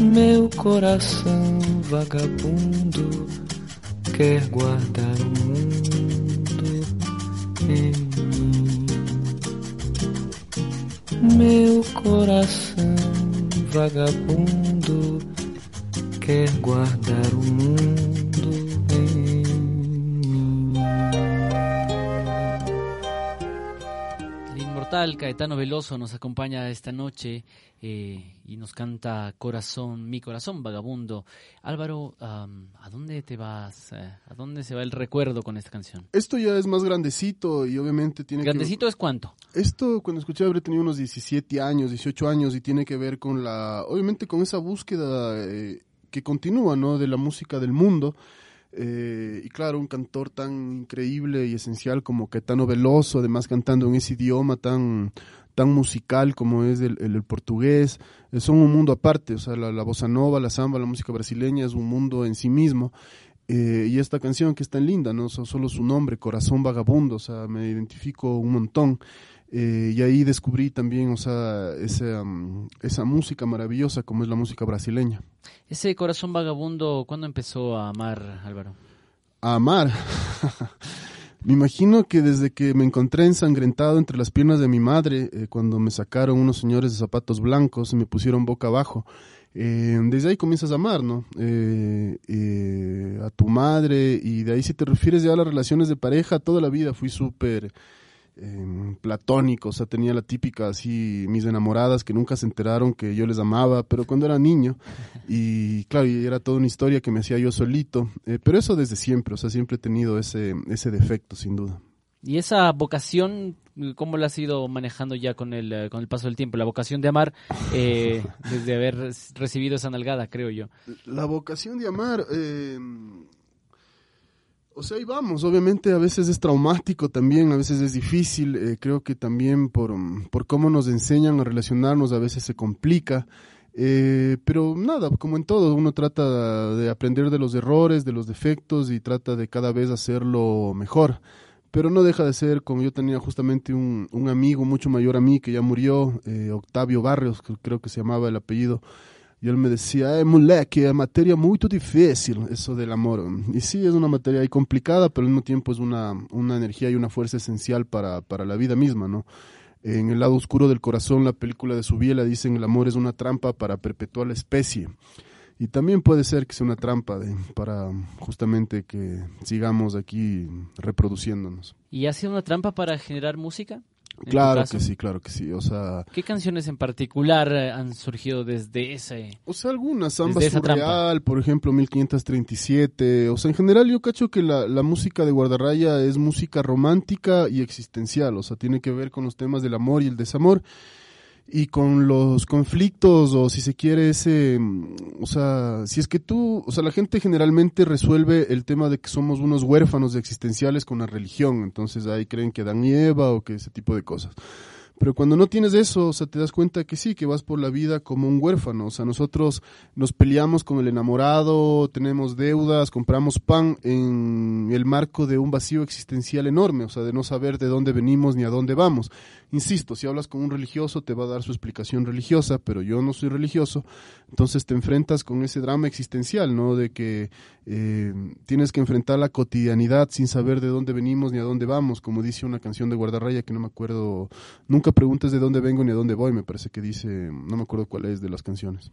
Meu coração vagabundo quer guardar o mundo em mim. Meu coração vagabundo Inmortal Caetano Veloso nos acompaña esta noche eh, y nos canta Corazón, mi corazón vagabundo. Álvaro, ¿a dónde te vas? eh, ¿A dónde se va el recuerdo con esta canción? Esto ya es más grandecito y obviamente tiene ¿Grandecito es cuánto? que... Esto cuando escuché habré tenido unos 17 años, 18 años y tiene que ver con la... Obviamente con esa búsqueda eh, que continúa, ¿no? De la música del mundo. Eh, y claro, un cantor tan increíble y esencial como Caetano Veloso, además cantando en ese idioma tan, tan musical como es el, el- portugués, eh, son un mundo aparte, o sea, la, la bossa nova, la samba, la música brasileña es un mundo en sí mismo. Eh, y esta canción que es tan linda, ¿no? So- solo su nombre, Corazón Vagabundo, o sea, me identifico un montón. Eh, y ahí descubrí también, o sea, esa, esa música maravillosa como es la música brasileña. Ese corazón vagabundo, ¿cuándo empezó a amar, Álvaro? a amar. me imagino que desde que me encontré ensangrentado entre las piernas de mi madre, eh, cuando me sacaron unos señores de zapatos blancos y me pusieron boca abajo, eh, desde ahí comienzas a amar, ¿no? Eh, eh, a tu madre y de ahí si te refieres ya a las relaciones de pareja, toda la vida fui súper eh, platónico, o sea, tenía la típica así, mis enamoradas que nunca se enteraron que yo les amaba, pero cuando era niño, y claro, y era toda una historia que me hacía yo solito, eh, pero eso desde siempre, o sea, siempre he tenido ese, ese defecto, sin duda. ¿Y esa vocación, cómo la has ido manejando ya con el, eh, con el paso del tiempo? La vocación de amar eh, desde haber recibido esa nalgada, creo yo. La vocación de amar, eh, o sea, ahí vamos, obviamente a veces es traumático también, a veces es difícil, eh, creo que también por, mm, por cómo nos enseñan a relacionarnos a veces se complica, eh, pero nada, como en todo, uno trata de aprender de los errores, de los defectos y trata de cada vez hacerlo mejor. Pero no deja de ser, como yo tenía justamente un, un amigo mucho mayor a mí que ya murió, eh, Octavio Barrios, que creo que se llamaba el apellido, y él me decía, eh, moleque, es materia muy difícil, eso del amor. Y sí, es una materia ahí complicada, pero al mismo tiempo es una, una energía y una fuerza esencial para, para la vida misma, ¿no? En El lado oscuro del corazón, la película de Subiela, dicen el amor es una trampa para perpetuar la especie. Y también puede ser que sea una trampa de, para justamente que sigamos aquí reproduciéndonos. ¿Y ha sido una trampa para generar música? Claro que sí, claro que sí. O sea, ¿Qué canciones en particular eh, han surgido desde ese... o sea algunas, Samba. Surreal, por ejemplo, 1537. O sea, en general yo cacho que la, la música de Guardarraya es música romántica y existencial. O sea, tiene que ver con los temas del amor y el desamor. Y con los conflictos o si se quiere ese, mm, o sea, si es que tú, o sea, la gente generalmente resuelve el tema de que somos unos huérfanos existenciales con la religión, entonces ahí creen que Dan y Eva o que ese tipo de cosas. Pero cuando no tienes eso, o sea, te das cuenta que sí, que vas por la vida como un huérfano. O sea, nosotros nos peleamos con el enamorado, tenemos deudas, compramos pan en el marco de un vacío existencial enorme, o sea, de no saber de dónde venimos ni a dónde vamos. Insisto, si hablas con un religioso te va a dar su explicación religiosa, pero yo no soy religioso, entonces te enfrentas con ese drama existencial, ¿no? De que eh, tienes que enfrentar la cotidianidad sin saber de dónde venimos ni a dónde vamos, como dice una canción de Guardarraya que no me acuerdo, nunca preguntes de dónde vengo ni a dónde voy, me parece que dice, no me acuerdo cuál es de las canciones.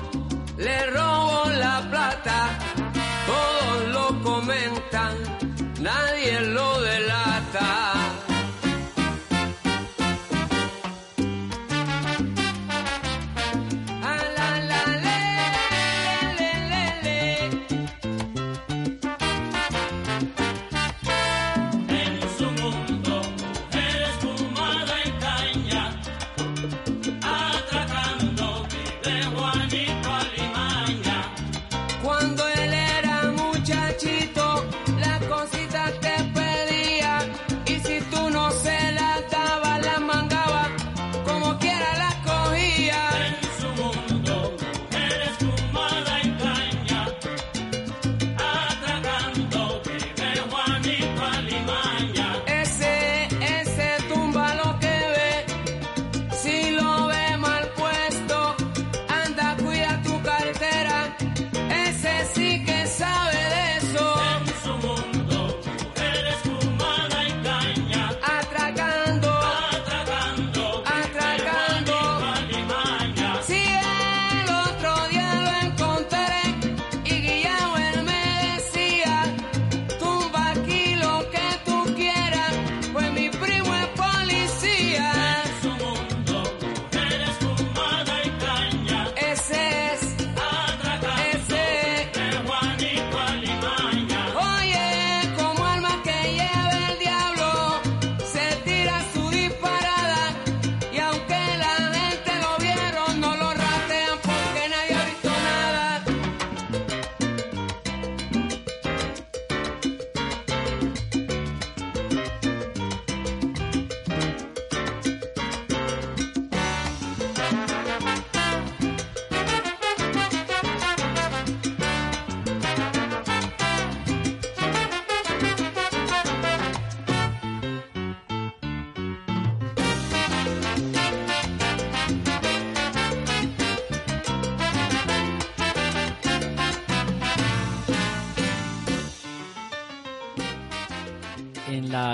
le robo la plata, todos lo comentan, nadie lo delata.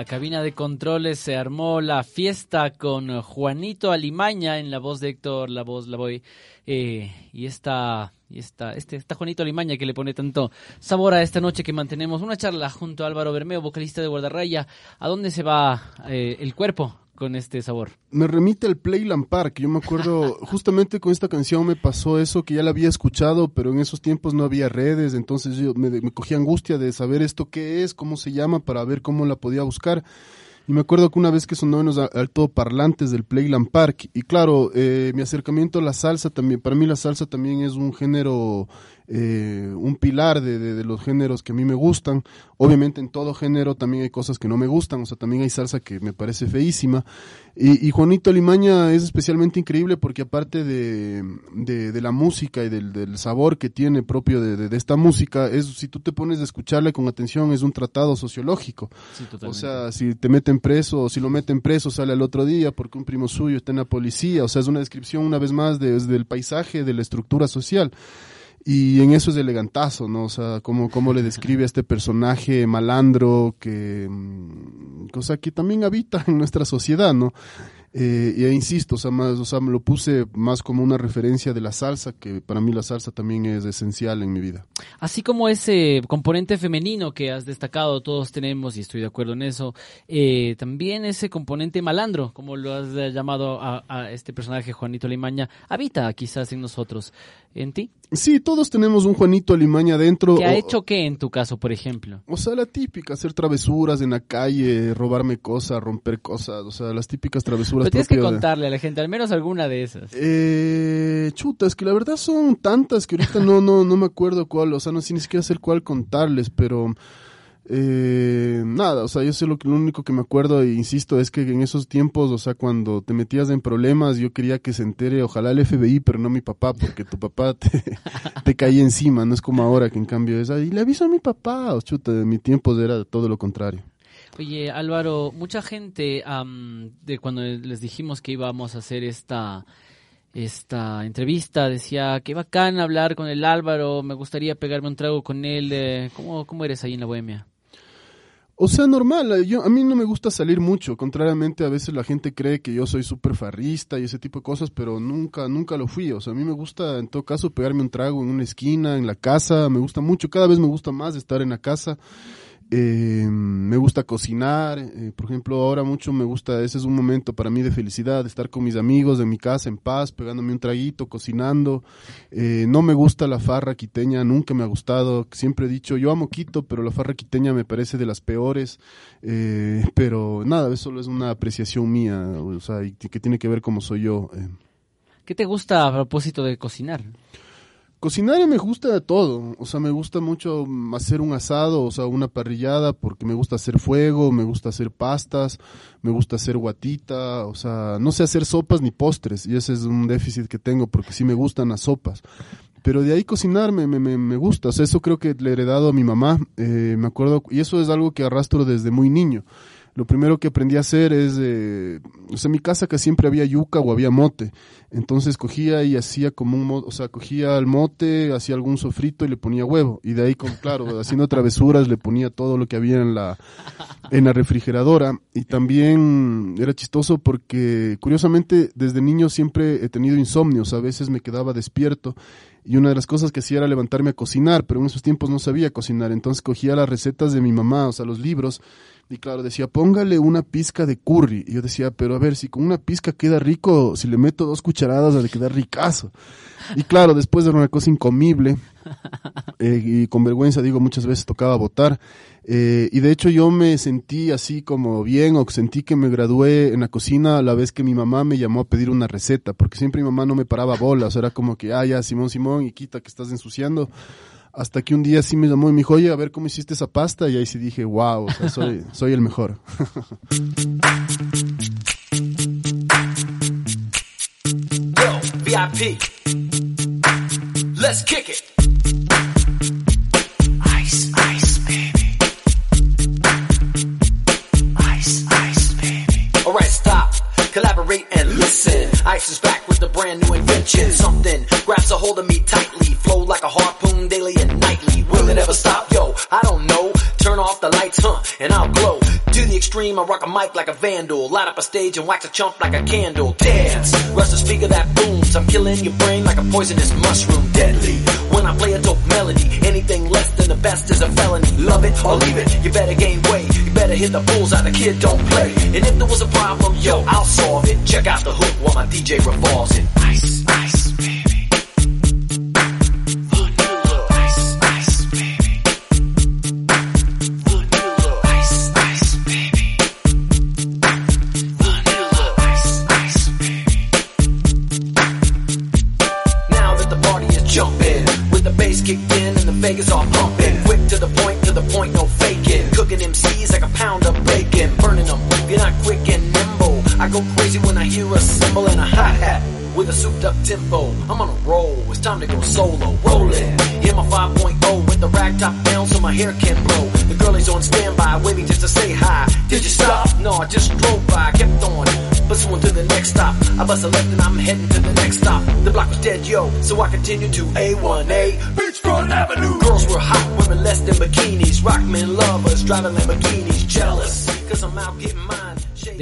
Cabina de controles se armó la fiesta con Juanito Alimaña en la voz de Héctor, la voz la voy. Eh, y esta, y esta, este, está Juanito Alimaña que le pone tanto sabor a esta noche que mantenemos una charla junto a Álvaro Bermeo, vocalista de Guardarraya. ¿A dónde se va eh, el cuerpo con este sabor? Me remite al Playland Park. Yo me acuerdo, justamente con esta canción me pasó eso, que ya la había escuchado, pero en esos tiempos no había redes, entonces yo me, me cogía angustia de saber esto qué es, cómo se llama, para ver cómo la podía buscar. Y me acuerdo que una vez que sonó en los altoparlantes del Playland Park, y claro, eh, mi acercamiento a la salsa también, para mí la salsa también es un género, eh, un pilar de, de- de los géneros que a mí me gustan. Obviamente en todo género también hay cosas que no me gustan, o sea, también hay salsa que me parece feísima. Y, y Juanito Limaña es especialmente increíble porque aparte de, de, de la música y del, del sabor que tiene propio de, esta música, es si tú te pones a escucharle con atención, es un tratado sociológico. Sí, O sea, si te meten preso, o si lo meten preso, sale al otro día porque un primo suyo está en la policía. O sea, es una descripción una vez más de- del paisaje, de la estructura social. Y en eso es elegantazo, ¿no? O sea, cómo, cómo le describe a este personaje malandro que, mm, o sea, que también habita en nuestra sociedad, ¿no? Eh, y insisto, o sea, más, o sea, me lo puse más como una referencia de la salsa, que para mí la salsa también es esencial en mi vida. Así como ese componente femenino que has destacado, todos tenemos, y estoy de acuerdo en eso, eh, también ese componente malandro, como lo has llamado a, a este personaje, Juanito Limaña, habita quizás en nosotros. ¿En ti? Sí, todos tenemos un Juanito Alimaña dentro. ¿Qué ha o- hecho qué en tu caso, por ejemplo? O sea, la típica, hacer travesuras en la calle, robarme cosas, romper cosas, o sea, las típicas travesuras Pero tienes que de- contarle a la gente, al menos alguna de esas. Eh, chuta, es que la verdad son tantas que ahorita no, no, no me acuerdo cuál, o sea, no sé ni siquiera hacer cuál contarles, pero eh, nada, o sea, yo sé lo, que, lo único que me acuerdo e insisto es que en esos tiempos, o sea, cuando te metías en problemas, yo quería que se entere, ojalá el FBI, pero no mi papá, porque tu papá te, te caía encima, no es como ahora que en cambio es, y le aviso a mi papá, o chuta, en mi tiempo era todo lo contrario. Oye, Álvaro, mucha gente de cuando les dijimos que íbamos a hacer esta esta entrevista decía que bacán hablar con el Álvaro, me gustaría pegarme un trago con él. eh, ¿Cómo, cómo eres ahí en la bohemia? O sea, normal, eh, yo, a mí no me gusta salir mucho, contrariamente a veces la gente cree que yo soy súper farrista y ese tipo de cosas, pero nunca, nunca lo fui, o sea, a mí me gusta en todo caso pegarme un trago en una esquina, en la casa, me gusta mucho, cada vez me gusta más estar en la casa, eh, me gusta cocinar, eh, por ejemplo, ahora mucho me gusta, ese es un momento para mí de felicidad, estar con mis amigos en mi casa en paz, pegándome un traguito, cocinando. Eh, no me gusta la farra quiteña, nunca me ha gustado, siempre he dicho, yo amo Quito, pero la farra quiteña me parece de las peores, eh, pero nada, eso solo es una apreciación mía, o sea, que tiene que ver como soy yo. ¿Qué te gusta a propósito de cocinar? Cocinar me gusta de todo, o sea, me gusta mucho hacer un asado, o sea, una parrillada, porque me gusta hacer fuego, me gusta hacer pastas, me gusta hacer guatita, o sea, no sé hacer sopas ni postres, y ese es un déficit que tengo, porque sí me gustan las sopas. Pero de ahí cocinar me, me, me- me gusta, o sea, eso creo que le he heredado a mi mamá, eh, me acuerdo, y eso es algo que arrastro desde muy niño. Lo primero que aprendí a hacer es, eh, o sea, en mi casa que siempre había yuca o había mote. Entonces cogía y hacía como un, o sea, cogía el mote, hacía algún sofrito y le ponía huevo. Y de ahí, con, claro, haciendo travesuras le ponía todo lo que había en la, en la refrigeradora. Y también era chistoso porque, curiosamente, desde niño siempre he tenido insomnios. A veces me quedaba despierto. Y una de las cosas que hacía era levantarme a cocinar, pero en esos tiempos no sabía cocinar. Entonces cogía las recetas de mi mamá, o sea, los libros, y claro, decía, póngale una pizca de curry. Y yo decía, pero a ver, si con una pizca queda rico, si le meto dos cucharadas ha de quedar ricazo. Y claro, después era una cosa incomible. eh, y con vergüenza, digo, muchas veces tocaba votar. Eh, y de hecho yo me sentí así como bien, o sentí que me gradué en la cocina a la vez que mi mamá me llamó a pedir una receta, porque siempre mi mamá no me paraba bolas, era como que, ah, ya, Simón, Simón, y quita que estás ensuciando. Hasta que un día sí me llamó y me dijo, oye, a ver cómo hiciste esa pasta, y ahí sí dije, wow, o sea, soy, soy el mejor. Yo, VIP. Let's kick it. Ice, ice, baby. Ice, ice, baby. Alright, stop. Collaborate and listen. Ice is back with a brand new invention. Something grabs a hold of me tightly. Flow like a harpoon daily and nightly. Will it ever stop? Yo, I don't know. Turn off the lights, huh, and I'll glow. To the extreme, I rock a mic like a vandal. Light up a stage and wax a chump like a candle. Dance, rush the speaker that booms. I'm killing your brain like a poisonous mushroom. Deadly. When I play a dope melody, anything less than the best is a felony. Love it or leave it, you better gain weight. You better hit the bullseye, the kid don't play. And if there was a problem, yo, I'll solve it. Check out the hook while my DJ revolves it. Ice, ice,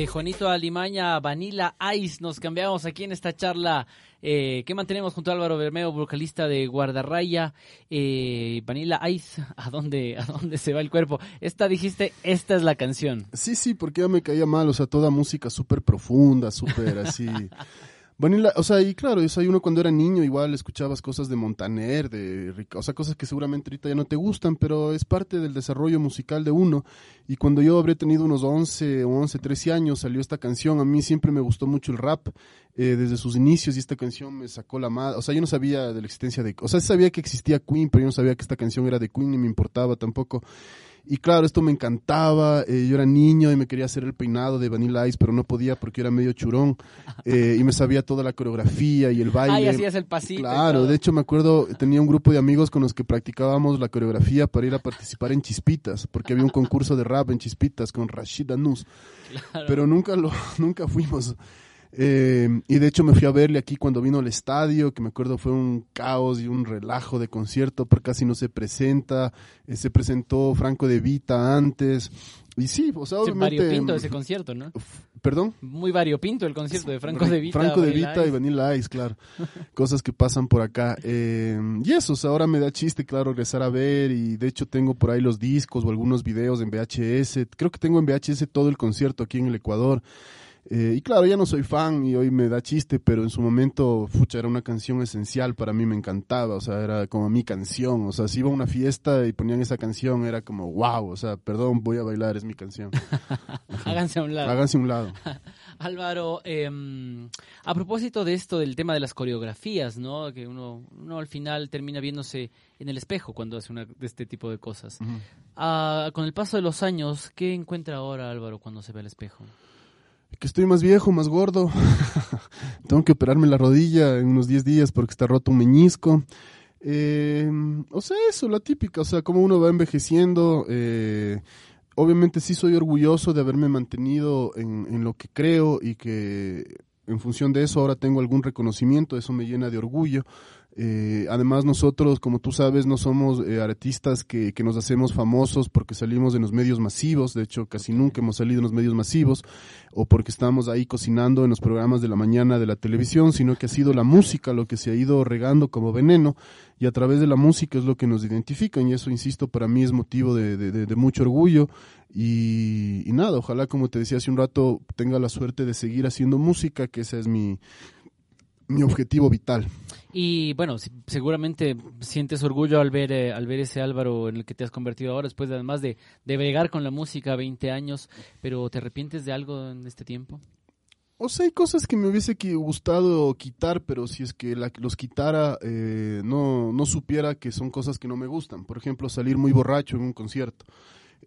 De Juanito Alimaña, Vanilla Ice, nos cambiamos aquí en esta charla eh, que mantenemos junto a Álvaro Bermeo, vocalista de Guardarraya. Eh, Vanilla Ice, ¿a dónde, ¿a dónde se va el cuerpo? Esta dijiste, esta es la canción. Sí, sí, porque ya me caía mal, o sea, toda música súper profunda, súper así. Vanilla, o sea, y claro, o sea, uno cuando era niño igual escuchabas cosas de Montaner, de o sea, cosas que seguramente ahorita ya no te gustan, pero es parte del desarrollo musical de uno. Y cuando yo habré tenido unos 11 o 11, 13 años, salió esta canción. A mí siempre me gustó mucho el rap eh, desde sus inicios y esta canción me sacó la madre. O sea, yo no sabía de la existencia de... O sea, sabía que existía Queen, pero yo no sabía que esta canción era de Queen ni me importaba tampoco. Y claro, esto me encantaba. eh, yo era niño y me quería hacer el peinado de Vanilla Ice, pero no podía porque era medio churón. eh, y me sabía toda la coreografía y el baile. Ay, hacías el pasito. y Claro, de hecho me acuerdo, tenía un grupo de amigos con los que practicábamos la coreografía para ir a participar en Chispitas, porque había un concurso de rap en Chispitas con Rashid Anus, pero nunca lo, nunca fuimos. Eh, y de hecho me fui a verle aquí cuando vino al estadio, que me acuerdo fue un caos y un relajo de concierto, porque casi no se presenta, eh, se presentó Franco de Vita antes, y sí, o sea, obviamente... variopinto ese concierto, ¿no? ¿Perdón? Muy variopinto el concierto de Franco de Vita. Franco de Vita y. Vanilla Ice, claro. Cosas que pasan por acá. Eh, y eso, o sea, ahora me da chiste, claro, regresar a ver. Y de hecho tengo por ahí los discos o algunos videos en VHS. Creo que tengo en VHS todo el concierto aquí en el Ecuador. Eh, y claro, ya no soy fan y hoy me da chiste, pero en su momento, fucha, era una canción esencial para mí, me encantaba, o sea, era como mi canción, o sea, si iba a una fiesta y ponían esa canción, era como, wow, o sea, perdón, voy a bailar, es mi canción. Háganse a un lado. Háganse a un lado. Álvaro, eh, a propósito de esto del tema de las coreografías, ¿no? Que uno, uno al final termina viéndose en el espejo cuando hace una de este tipo de cosas. Ah, con el paso de los años, ¿qué encuentra ahora Álvaro cuando se ve al espejo? Que estoy más viejo, más gordo. Tengo que operarme la rodilla en unos 10 días porque está roto un meñisco. Eh, o sea, eso, la típica, o sea, como uno va envejeciendo. eh, obviamente sí soy orgulloso de haberme mantenido en, en lo que creo y que en función de eso ahora tengo algún reconocimiento, eso me llena de orgullo. Eh, además nosotros, como tú sabes, no somos eh, artistas que, que nos hacemos famosos porque salimos en los medios masivos, de hecho casi nunca hemos salido en los medios masivos, o porque estamos ahí cocinando en los programas de la mañana de la televisión, sino que ha sido la música lo que se ha ido regando como veneno y a través de la música es lo que nos identifican. Y eso, insisto, para mí es motivo de, de- de- de mucho orgullo. Y, y nada, ojalá, como te decía hace un rato, tenga la suerte de seguir haciendo música, que ese es mi, mi objetivo vital. Y bueno, seguramente sientes orgullo al ver, eh, al ver ese Álvaro en el que te has convertido ahora, después de, además de, de bregar con la música 20 años, pero ¿te arrepientes de algo en este tiempo? O sea, hay cosas que me hubiese gustado quitar, pero si es que la, los quitara, eh, no, no supiera que son cosas que no me gustan. Por ejemplo, salir muy borracho en un concierto.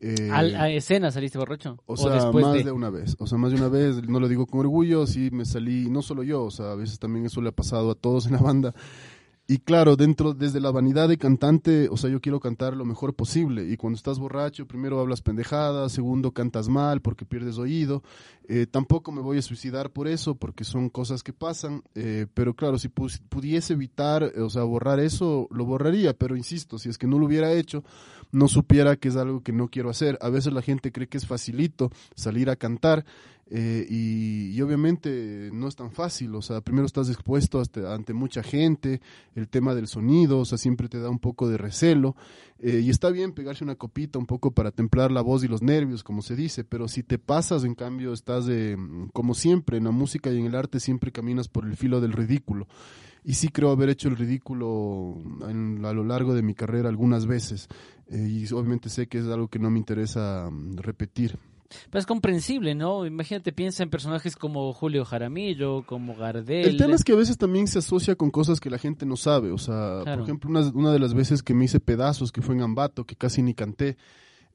Eh, ¿Al- ¿A escena saliste borracho? O sea, más de... de... una vez. O sea, más de una vez, no lo digo con orgullo, sí me salí, no solo yo, o sea, a veces también eso le ha pasado a todos en la banda. Y claro, dentro, desde la vanidad de cantante, o sea, yo quiero cantar lo mejor posible. Y cuando estás borracho, primero hablas pendejadas, segundo cantas mal porque pierdes oído. Eh, tampoco me voy a suicidar por eso, porque son cosas que pasan. eh, pero claro, si pudiese evitar, eh, o sea, borrar eso, lo borraría. Pero insisto, si es que no lo hubiera hecho, no supiera que es algo que no quiero hacer. A veces la gente cree que es facilito salir a cantar. Eh, y, obviamente no es tan fácil, o sea, primero estás expuesto ante mucha gente, el tema del sonido, o sea, siempre te da un poco de recelo, eh, y está bien pegarse una copita un poco para templar la voz y los nervios, como se dice, pero si te pasas, en cambio, estás de, como siempre, en la música y en el arte siempre caminas por el filo del ridículo. Y sí creo haber hecho el ridículo a lo largo de mi carrera algunas veces, eh, y obviamente sé que es algo que no me interesa mm, repetir. Pero es comprensible, ¿no? Imagínate, piensa en personajes como Julio Jaramillo, como Gardel. El tema es que a veces también se asocia con cosas que la gente no sabe. O sea, Claro. por ejemplo, una, una de las veces que me hice pedazos, que fue en Ambato, que casi ni canté,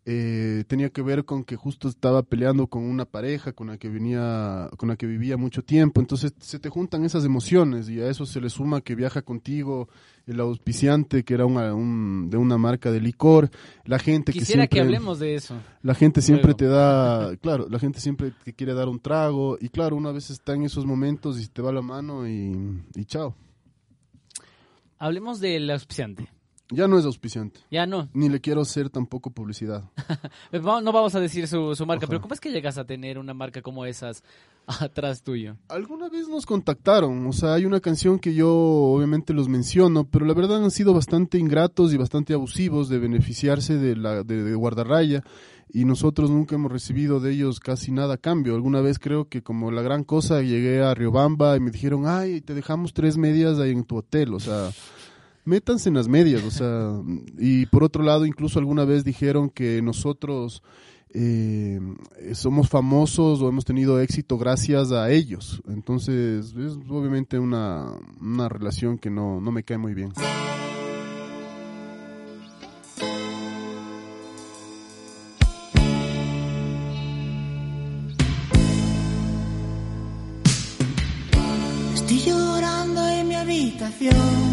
eh, tenía que ver con que justo estaba peleando con una pareja con la que venía, con la que vivía mucho tiempo. Entonces se te juntan esas emociones y a eso se le suma que viaja contigo el auspiciante que era una, un- de una marca de licor, la gente que Quisiera que siempre hablemos de eso. la gente siempre te da, claro, la gente siempre te quiere dar un trago y claro, una vez está en esos momentos y te va la mano y, y chao. Hablemos del auspiciante. Ya no es auspiciante. Ya no. Ni le quiero hacer tampoco publicidad. No vamos a decir su, su marca, pero ¿cómo es que llegas a tener una marca como esas atrás tuyo? Alguna vez nos contactaron, o sea, hay una canción que yo obviamente los menciono, pero la verdad han sido bastante ingratos y bastante abusivos de beneficiarse de la de, de guardarraya y nosotros nunca hemos recibido de ellos casi nada a cambio. Alguna vez creo que como la gran cosa llegué a Riobamba y me dijeron, ay, te dejamos tres medias ahí en tu hotel, o sea, métanse en las medias, o sea, y por otro lado incluso alguna vez dijeron que nosotros eh, somos famosos o hemos tenido éxito gracias a ellos. Entonces, es obviamente una, una relación que no, no me cae muy bien. Estoy llorando en mi habitación.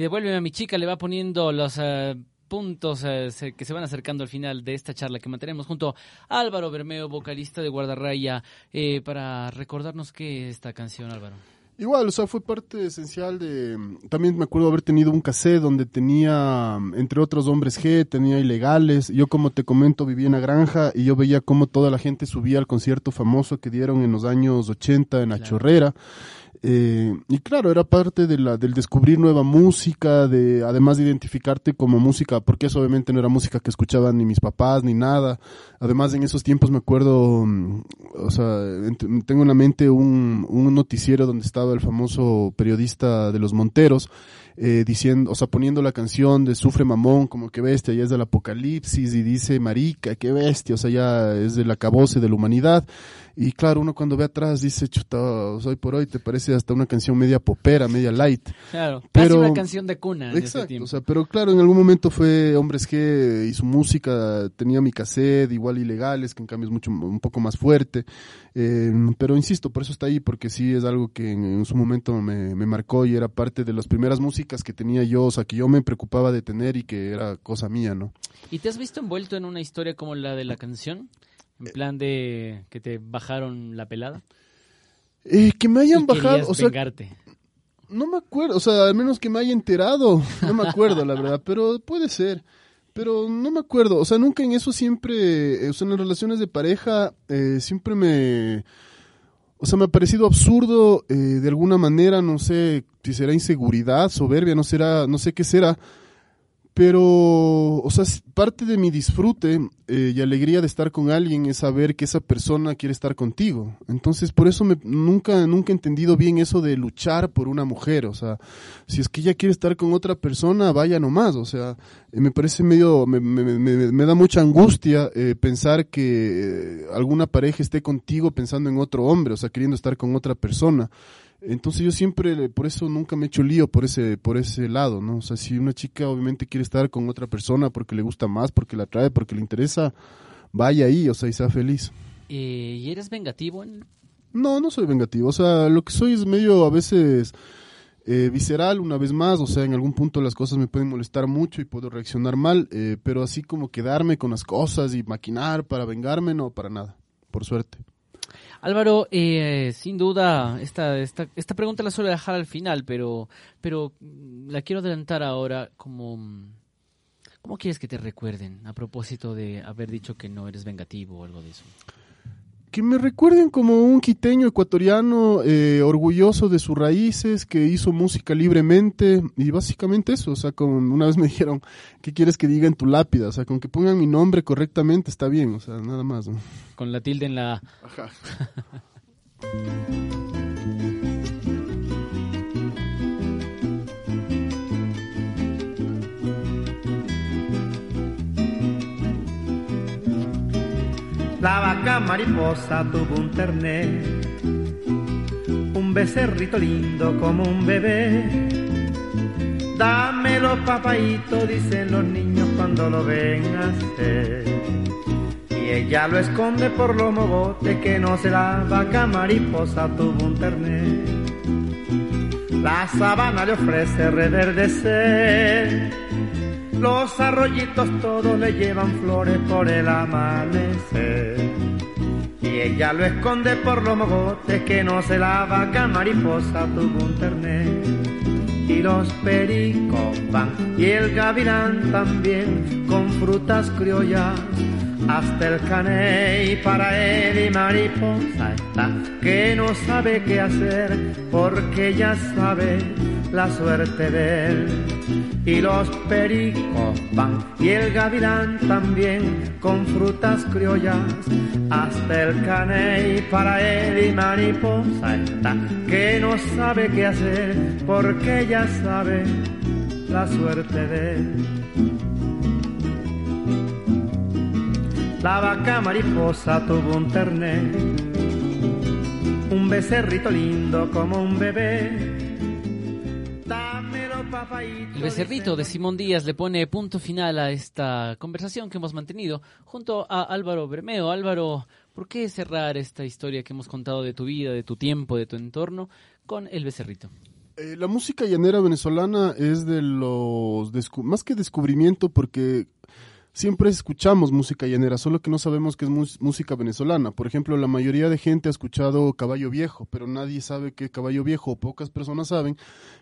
devuélveme a mi chica le va poniendo los eh, puntos eh, se- que se van acercando al final de esta charla que mantenemos junto a Álvaro Bermeo, vocalista de Guardarraya, eh, para recordarnos qué es esta canción, Álvaro. Igual, o sea, fue parte esencial de... También me acuerdo haber tenido un cassette donde tenía, entre otros, Hombres G, tenía Ilegales. Yo, como te comento, vivía en la granja y yo veía cómo toda la gente subía al concierto famoso que dieron en los años 80 en la Chorrera. Eh, y claro, era parte de la, del descubrir nueva música, de además de identificarte como música, porque eso obviamente no era música que escuchaban ni mis papás ni nada. Además, en esos tiempos me acuerdo, mm, o sea, tengo en la mente un, un noticiero donde estaba el famoso periodista de los Monteros, eh, diciendo, o sea, poniendo la canción de Sufre Mamón, como que bestia, ya es del apocalipsis, y dice Marica, qué bestia, o sea, ya es del acabose de la humanidad. Y claro, uno cuando ve atrás dice, chuta, hoy por hoy te parece hasta una canción media popera, media light. Claro, Pero- casi una canción de cuna en ese Exacto, tiempo. o sea, pero claro, en algún momento fue Hombres G y su música, tenía mi cassette, igual ilegales, que en cambio es mucho, un poco más fuerte. Eh, pero insisto, por eso está ahí, porque sí es algo que en, en su momento me, me marcó y era parte de las primeras músicas que tenía yo, o sea, que yo me preocupaba de tener y que era cosa mía, ¿no? ¿Y te has visto envuelto en una historia como la de la canción? En plan de que te bajaron la pelada. Eh, que me hayan Y bajado, o sea, vengarte. No me acuerdo, o sea, al menos que me haya enterado, no me acuerdo, la verdad, pero puede ser. Pero no me acuerdo, o sea, nunca en eso siempre, o sea, en las relaciones de pareja, eh, siempre me, o sea, me ha parecido absurdo, eh, de alguna manera, no sé si será inseguridad, soberbia, no será, no sé qué será, pero, o sea, parte de mi disfrute eh, y alegría de estar con alguien es saber que esa persona quiere estar contigo. Entonces, por eso me, nunca, nunca he entendido bien eso de luchar por una mujer. O sea, si es que ella quiere estar con otra persona, vaya nomás. O sea, eh, me parece medio, me, me- me- me da mucha angustia eh, pensar que eh, alguna pareja esté contigo pensando en otro hombre, o sea, queriendo estar con otra persona. Entonces yo siempre, por eso nunca me he hecho lío por ese, por ese lado, ¿no? O sea, si una chica obviamente quiere estar con otra persona porque le gusta más, porque la atrae, porque le interesa, vaya ahí, o sea, y sea feliz. Eh, ¿Y eres vengativo? En... No, no soy vengativo, o sea, lo que soy es medio a veces eh, visceral, una vez más, o sea, en algún punto las cosas me pueden molestar mucho y puedo reaccionar mal, eh, pero así como quedarme con las cosas y maquinar para vengarme, no, para nada, por suerte. Álvaro, eh, sin duda, esta, esta, esta pregunta la suelo dejar al final, pero, pero mm, la quiero adelantar ahora como... mm, ¿Cómo quieres que te recuerden a propósito de haber dicho que no eres vengativo o algo de eso? Que me recuerden como un quiteño ecuatoriano eh, orgulloso de sus raíces, que hizo música libremente y básicamente eso, o sea, con, una vez me dijeron, ¿qué quieres que diga en tu lápida? O sea, con que pongan mi nombre correctamente está bien, o sea, nada más. ¿no? Con la tilde en la... Ajá. La vaca mariposa tuvo un terné, un becerrito lindo como un bebé. Dámelo, papaito, dicen los niños cuando lo ven nacer. Y ella lo esconde por los mogotes que no se la vaca mariposa tuvo un terné. La sabana le ofrece reverdecer. Los arroyitos todos le llevan flores por el amanecer. Y ella lo esconde por los mogotes que no se la vaca mariposa tuvo un terné. Y los pericos van y el gavilán también con frutas criollas. Hasta el caney para él y mariposa está que no sabe qué hacer porque ya sabe la suerte de él. Y los pericos van y el gavilán también con frutas criollas. Hasta el caney para él y mariposa está que no sabe qué hacer porque ya sabe la suerte de él. La vaca mariposa tuvo un terné, un becerrito lindo como un bebé. El becerrito de Simón Díaz le pone punto final a esta conversación que hemos mantenido junto a Álvaro Bermeo. Álvaro, ¿por qué cerrar esta historia que hemos contado de tu vida, de tu tiempo, de tu entorno con el becerrito? Eh, la música llanera venezolana es de los, más que descubrimiento, porque siempre escuchamos música llanera, solo que no sabemos que es música venezolana. Por ejemplo, la mayoría de gente ha escuchado Caballo Viejo, pero nadie sabe que Caballo Viejo, o pocas personas saben,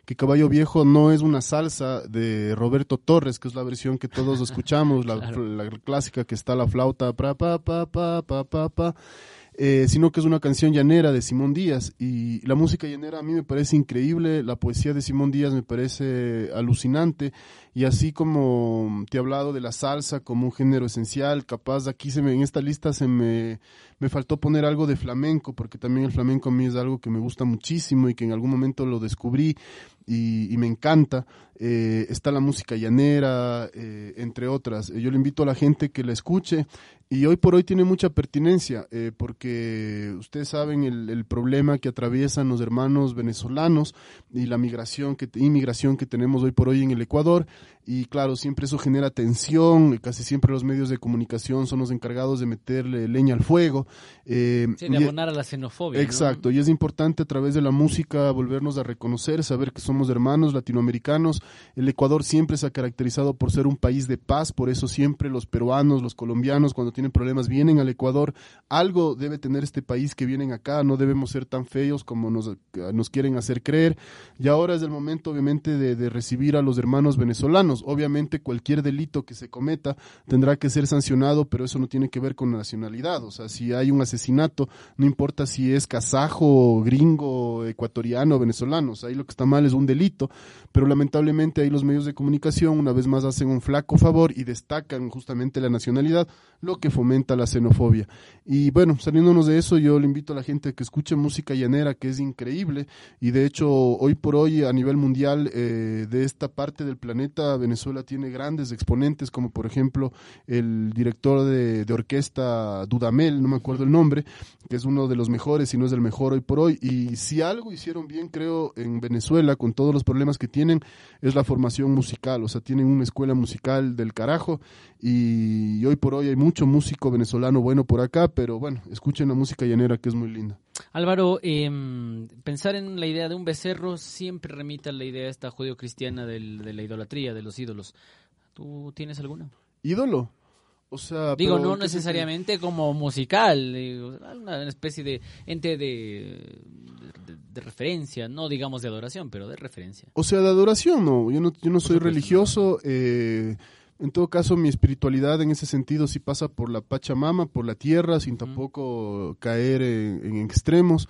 que Caballo Viejo no es una salsa de Roberto Torres, que es la versión que todos escuchamos, la, Claro. la clásica que está la flauta, pra, pa, pa, pa, pa, pa, pa eh, sino que es una canción llanera de Simón Díaz y la música llanera a mí me parece increíble, la poesía de Simón Díaz me parece alucinante y así como te he hablado de la salsa como un género esencial, capaz aquí se me, en esta lista se me, me faltó poner algo de flamenco porque también el flamenco a mí es algo que me gusta muchísimo y que en algún momento lo descubrí y, y me encanta. Eh, está la música llanera, eh, entre otras. Eh, yo le invito a la gente que la escuche y hoy por hoy tiene mucha pertinencia eh, porque ustedes saben el, el problema que atraviesan los hermanos venezolanos y la migración que inmigración que tenemos hoy por hoy en el Ecuador y claro siempre eso genera tensión y casi siempre los medios de comunicación son los encargados de meterle leña al fuego eh, Sí, de y- abonar a la xenofobia. ¿no? Exacto, y es importante a través de la música volvernos a reconocer, saber que somos hermanos latinoamericanos. El Ecuador siempre se ha caracterizado por ser un país de paz, por eso siempre los peruanos, los colombianos, cuando tienen problemas vienen al Ecuador. Algo debe tener este país que vienen acá, no debemos ser tan feos como nos, quieren hacer creer. Y ahora es el momento, obviamente, de, de recibir a los hermanos venezolanos. Obviamente, cualquier delito que se cometa tendrá que ser sancionado, pero eso no tiene que ver con nacionalidad. O sea, si hay un asesinato, no importa si es kazajo, gringo, ecuatoriano, venezolano. O sea, ahí lo que está mal es un delito, pero lamentablemente ahí los medios de comunicación una vez más hacen un flaco favor y destacan justamente la nacionalidad, lo que fomenta la xenofobia. Y bueno, saliéndonos de eso, yo le invito a la gente que escuche música llanera, que es increíble, y de hecho, hoy por hoy, a nivel mundial, eh, de esta parte del planeta, Venezuela tiene grandes exponentes, como por ejemplo el director de, orquesta Dudamel, no me acuerdo el nombre, que es uno de los mejores, si no es el mejor hoy por hoy. Y si algo hicieron bien, creo, en Venezuela, con todos los problemas que tienen, es la formación musical. O sea, tienen una escuela musical del carajo. Y hoy por hoy hay mucho músico venezolano bueno por acá, pero bueno, escuchen la música llanera que es muy linda. Álvaro, em, pensar en la idea de un becerro siempre remite a la idea esta judío-cristiana del- de la idolatría, de los ídolos. ¿Tú tienes alguna? ¿Ídolo? O sea, Digo, pero no ¿en qué necesariamente como musical, digo, una especie de ente de, de, de referencia, no digamos de adoración, pero de referencia. O sea, de adoración, no. Yo no, yo no soy religioso. eh, en todo caso, mi espiritualidad en ese sentido sí pasa por la Pachamama, por la tierra, sin tampoco caer en, en extremos.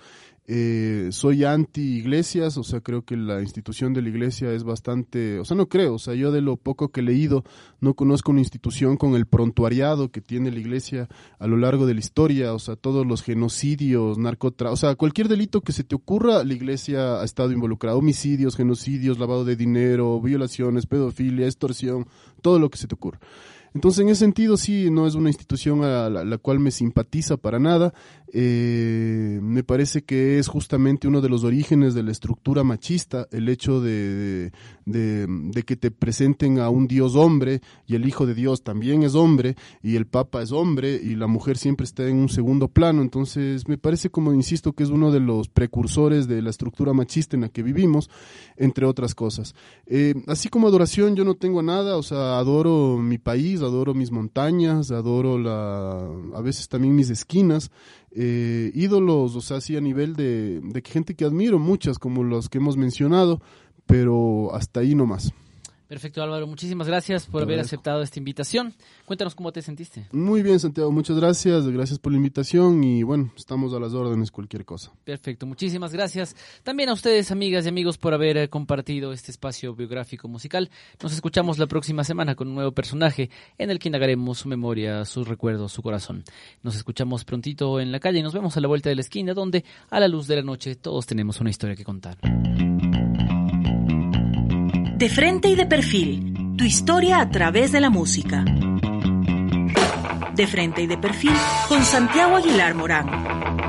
Eh, soy anti iglesias, o sea, creo que la institución de la iglesia es bastante, o sea, no creo, o sea, yo de lo poco que he leído, no conozco una institución con el prontuariado que tiene la iglesia a lo largo de la historia, o sea, todos los genocidios, narcotra, o sea, cualquier delito que se te ocurra, la iglesia ha estado involucrada, homicidios, genocidios, lavado de dinero, violaciones, pedofilia, extorsión, todo lo que se te ocurra. Entonces, en ese sentido, sí, no es una institución a la, cual me simpatiza para nada. Eh, me parece que es justamente uno de los orígenes de la estructura machista, el hecho de, de, de que te presenten a un Dios hombre y el Hijo de Dios también es hombre y el Papa es hombre y la mujer siempre está en un segundo plano. Entonces, me parece, como insisto, que es uno de los precursores de la estructura machista en la que vivimos, entre otras cosas. Eh, así como adoración, yo no tengo nada, o sea, adoro mi país, adoro mis montañas, adoro la, a veces también mis esquinas, eh, ídolos, o sea, sí a nivel de, de gente que admiro, muchas como los que hemos mencionado, pero hasta ahí nomás. Perfecto, Álvaro. Muchísimas gracias por Te haber agradezco. aceptado esta invitación. Cuéntanos cómo te sentiste. Muy bien, Santiago, muchas gracias, gracias por la invitación y bueno, estamos a las órdenes, cualquier cosa. Perfecto, muchísimas gracias. También a ustedes, amigas y amigos, por haber eh, compartido este espacio biográfico musical. Nos escuchamos la próxima semana con un nuevo personaje en el que indagaremos su memoria, sus recuerdos, su corazón. Nos escuchamos prontito en la calle y nos vemos a la vuelta de la esquina donde, a la luz de la noche, todos tenemos una historia que contar. De frente y de perfil, tu historia a través de la música. De frente y de perfil con Santiago Aguilar Morán.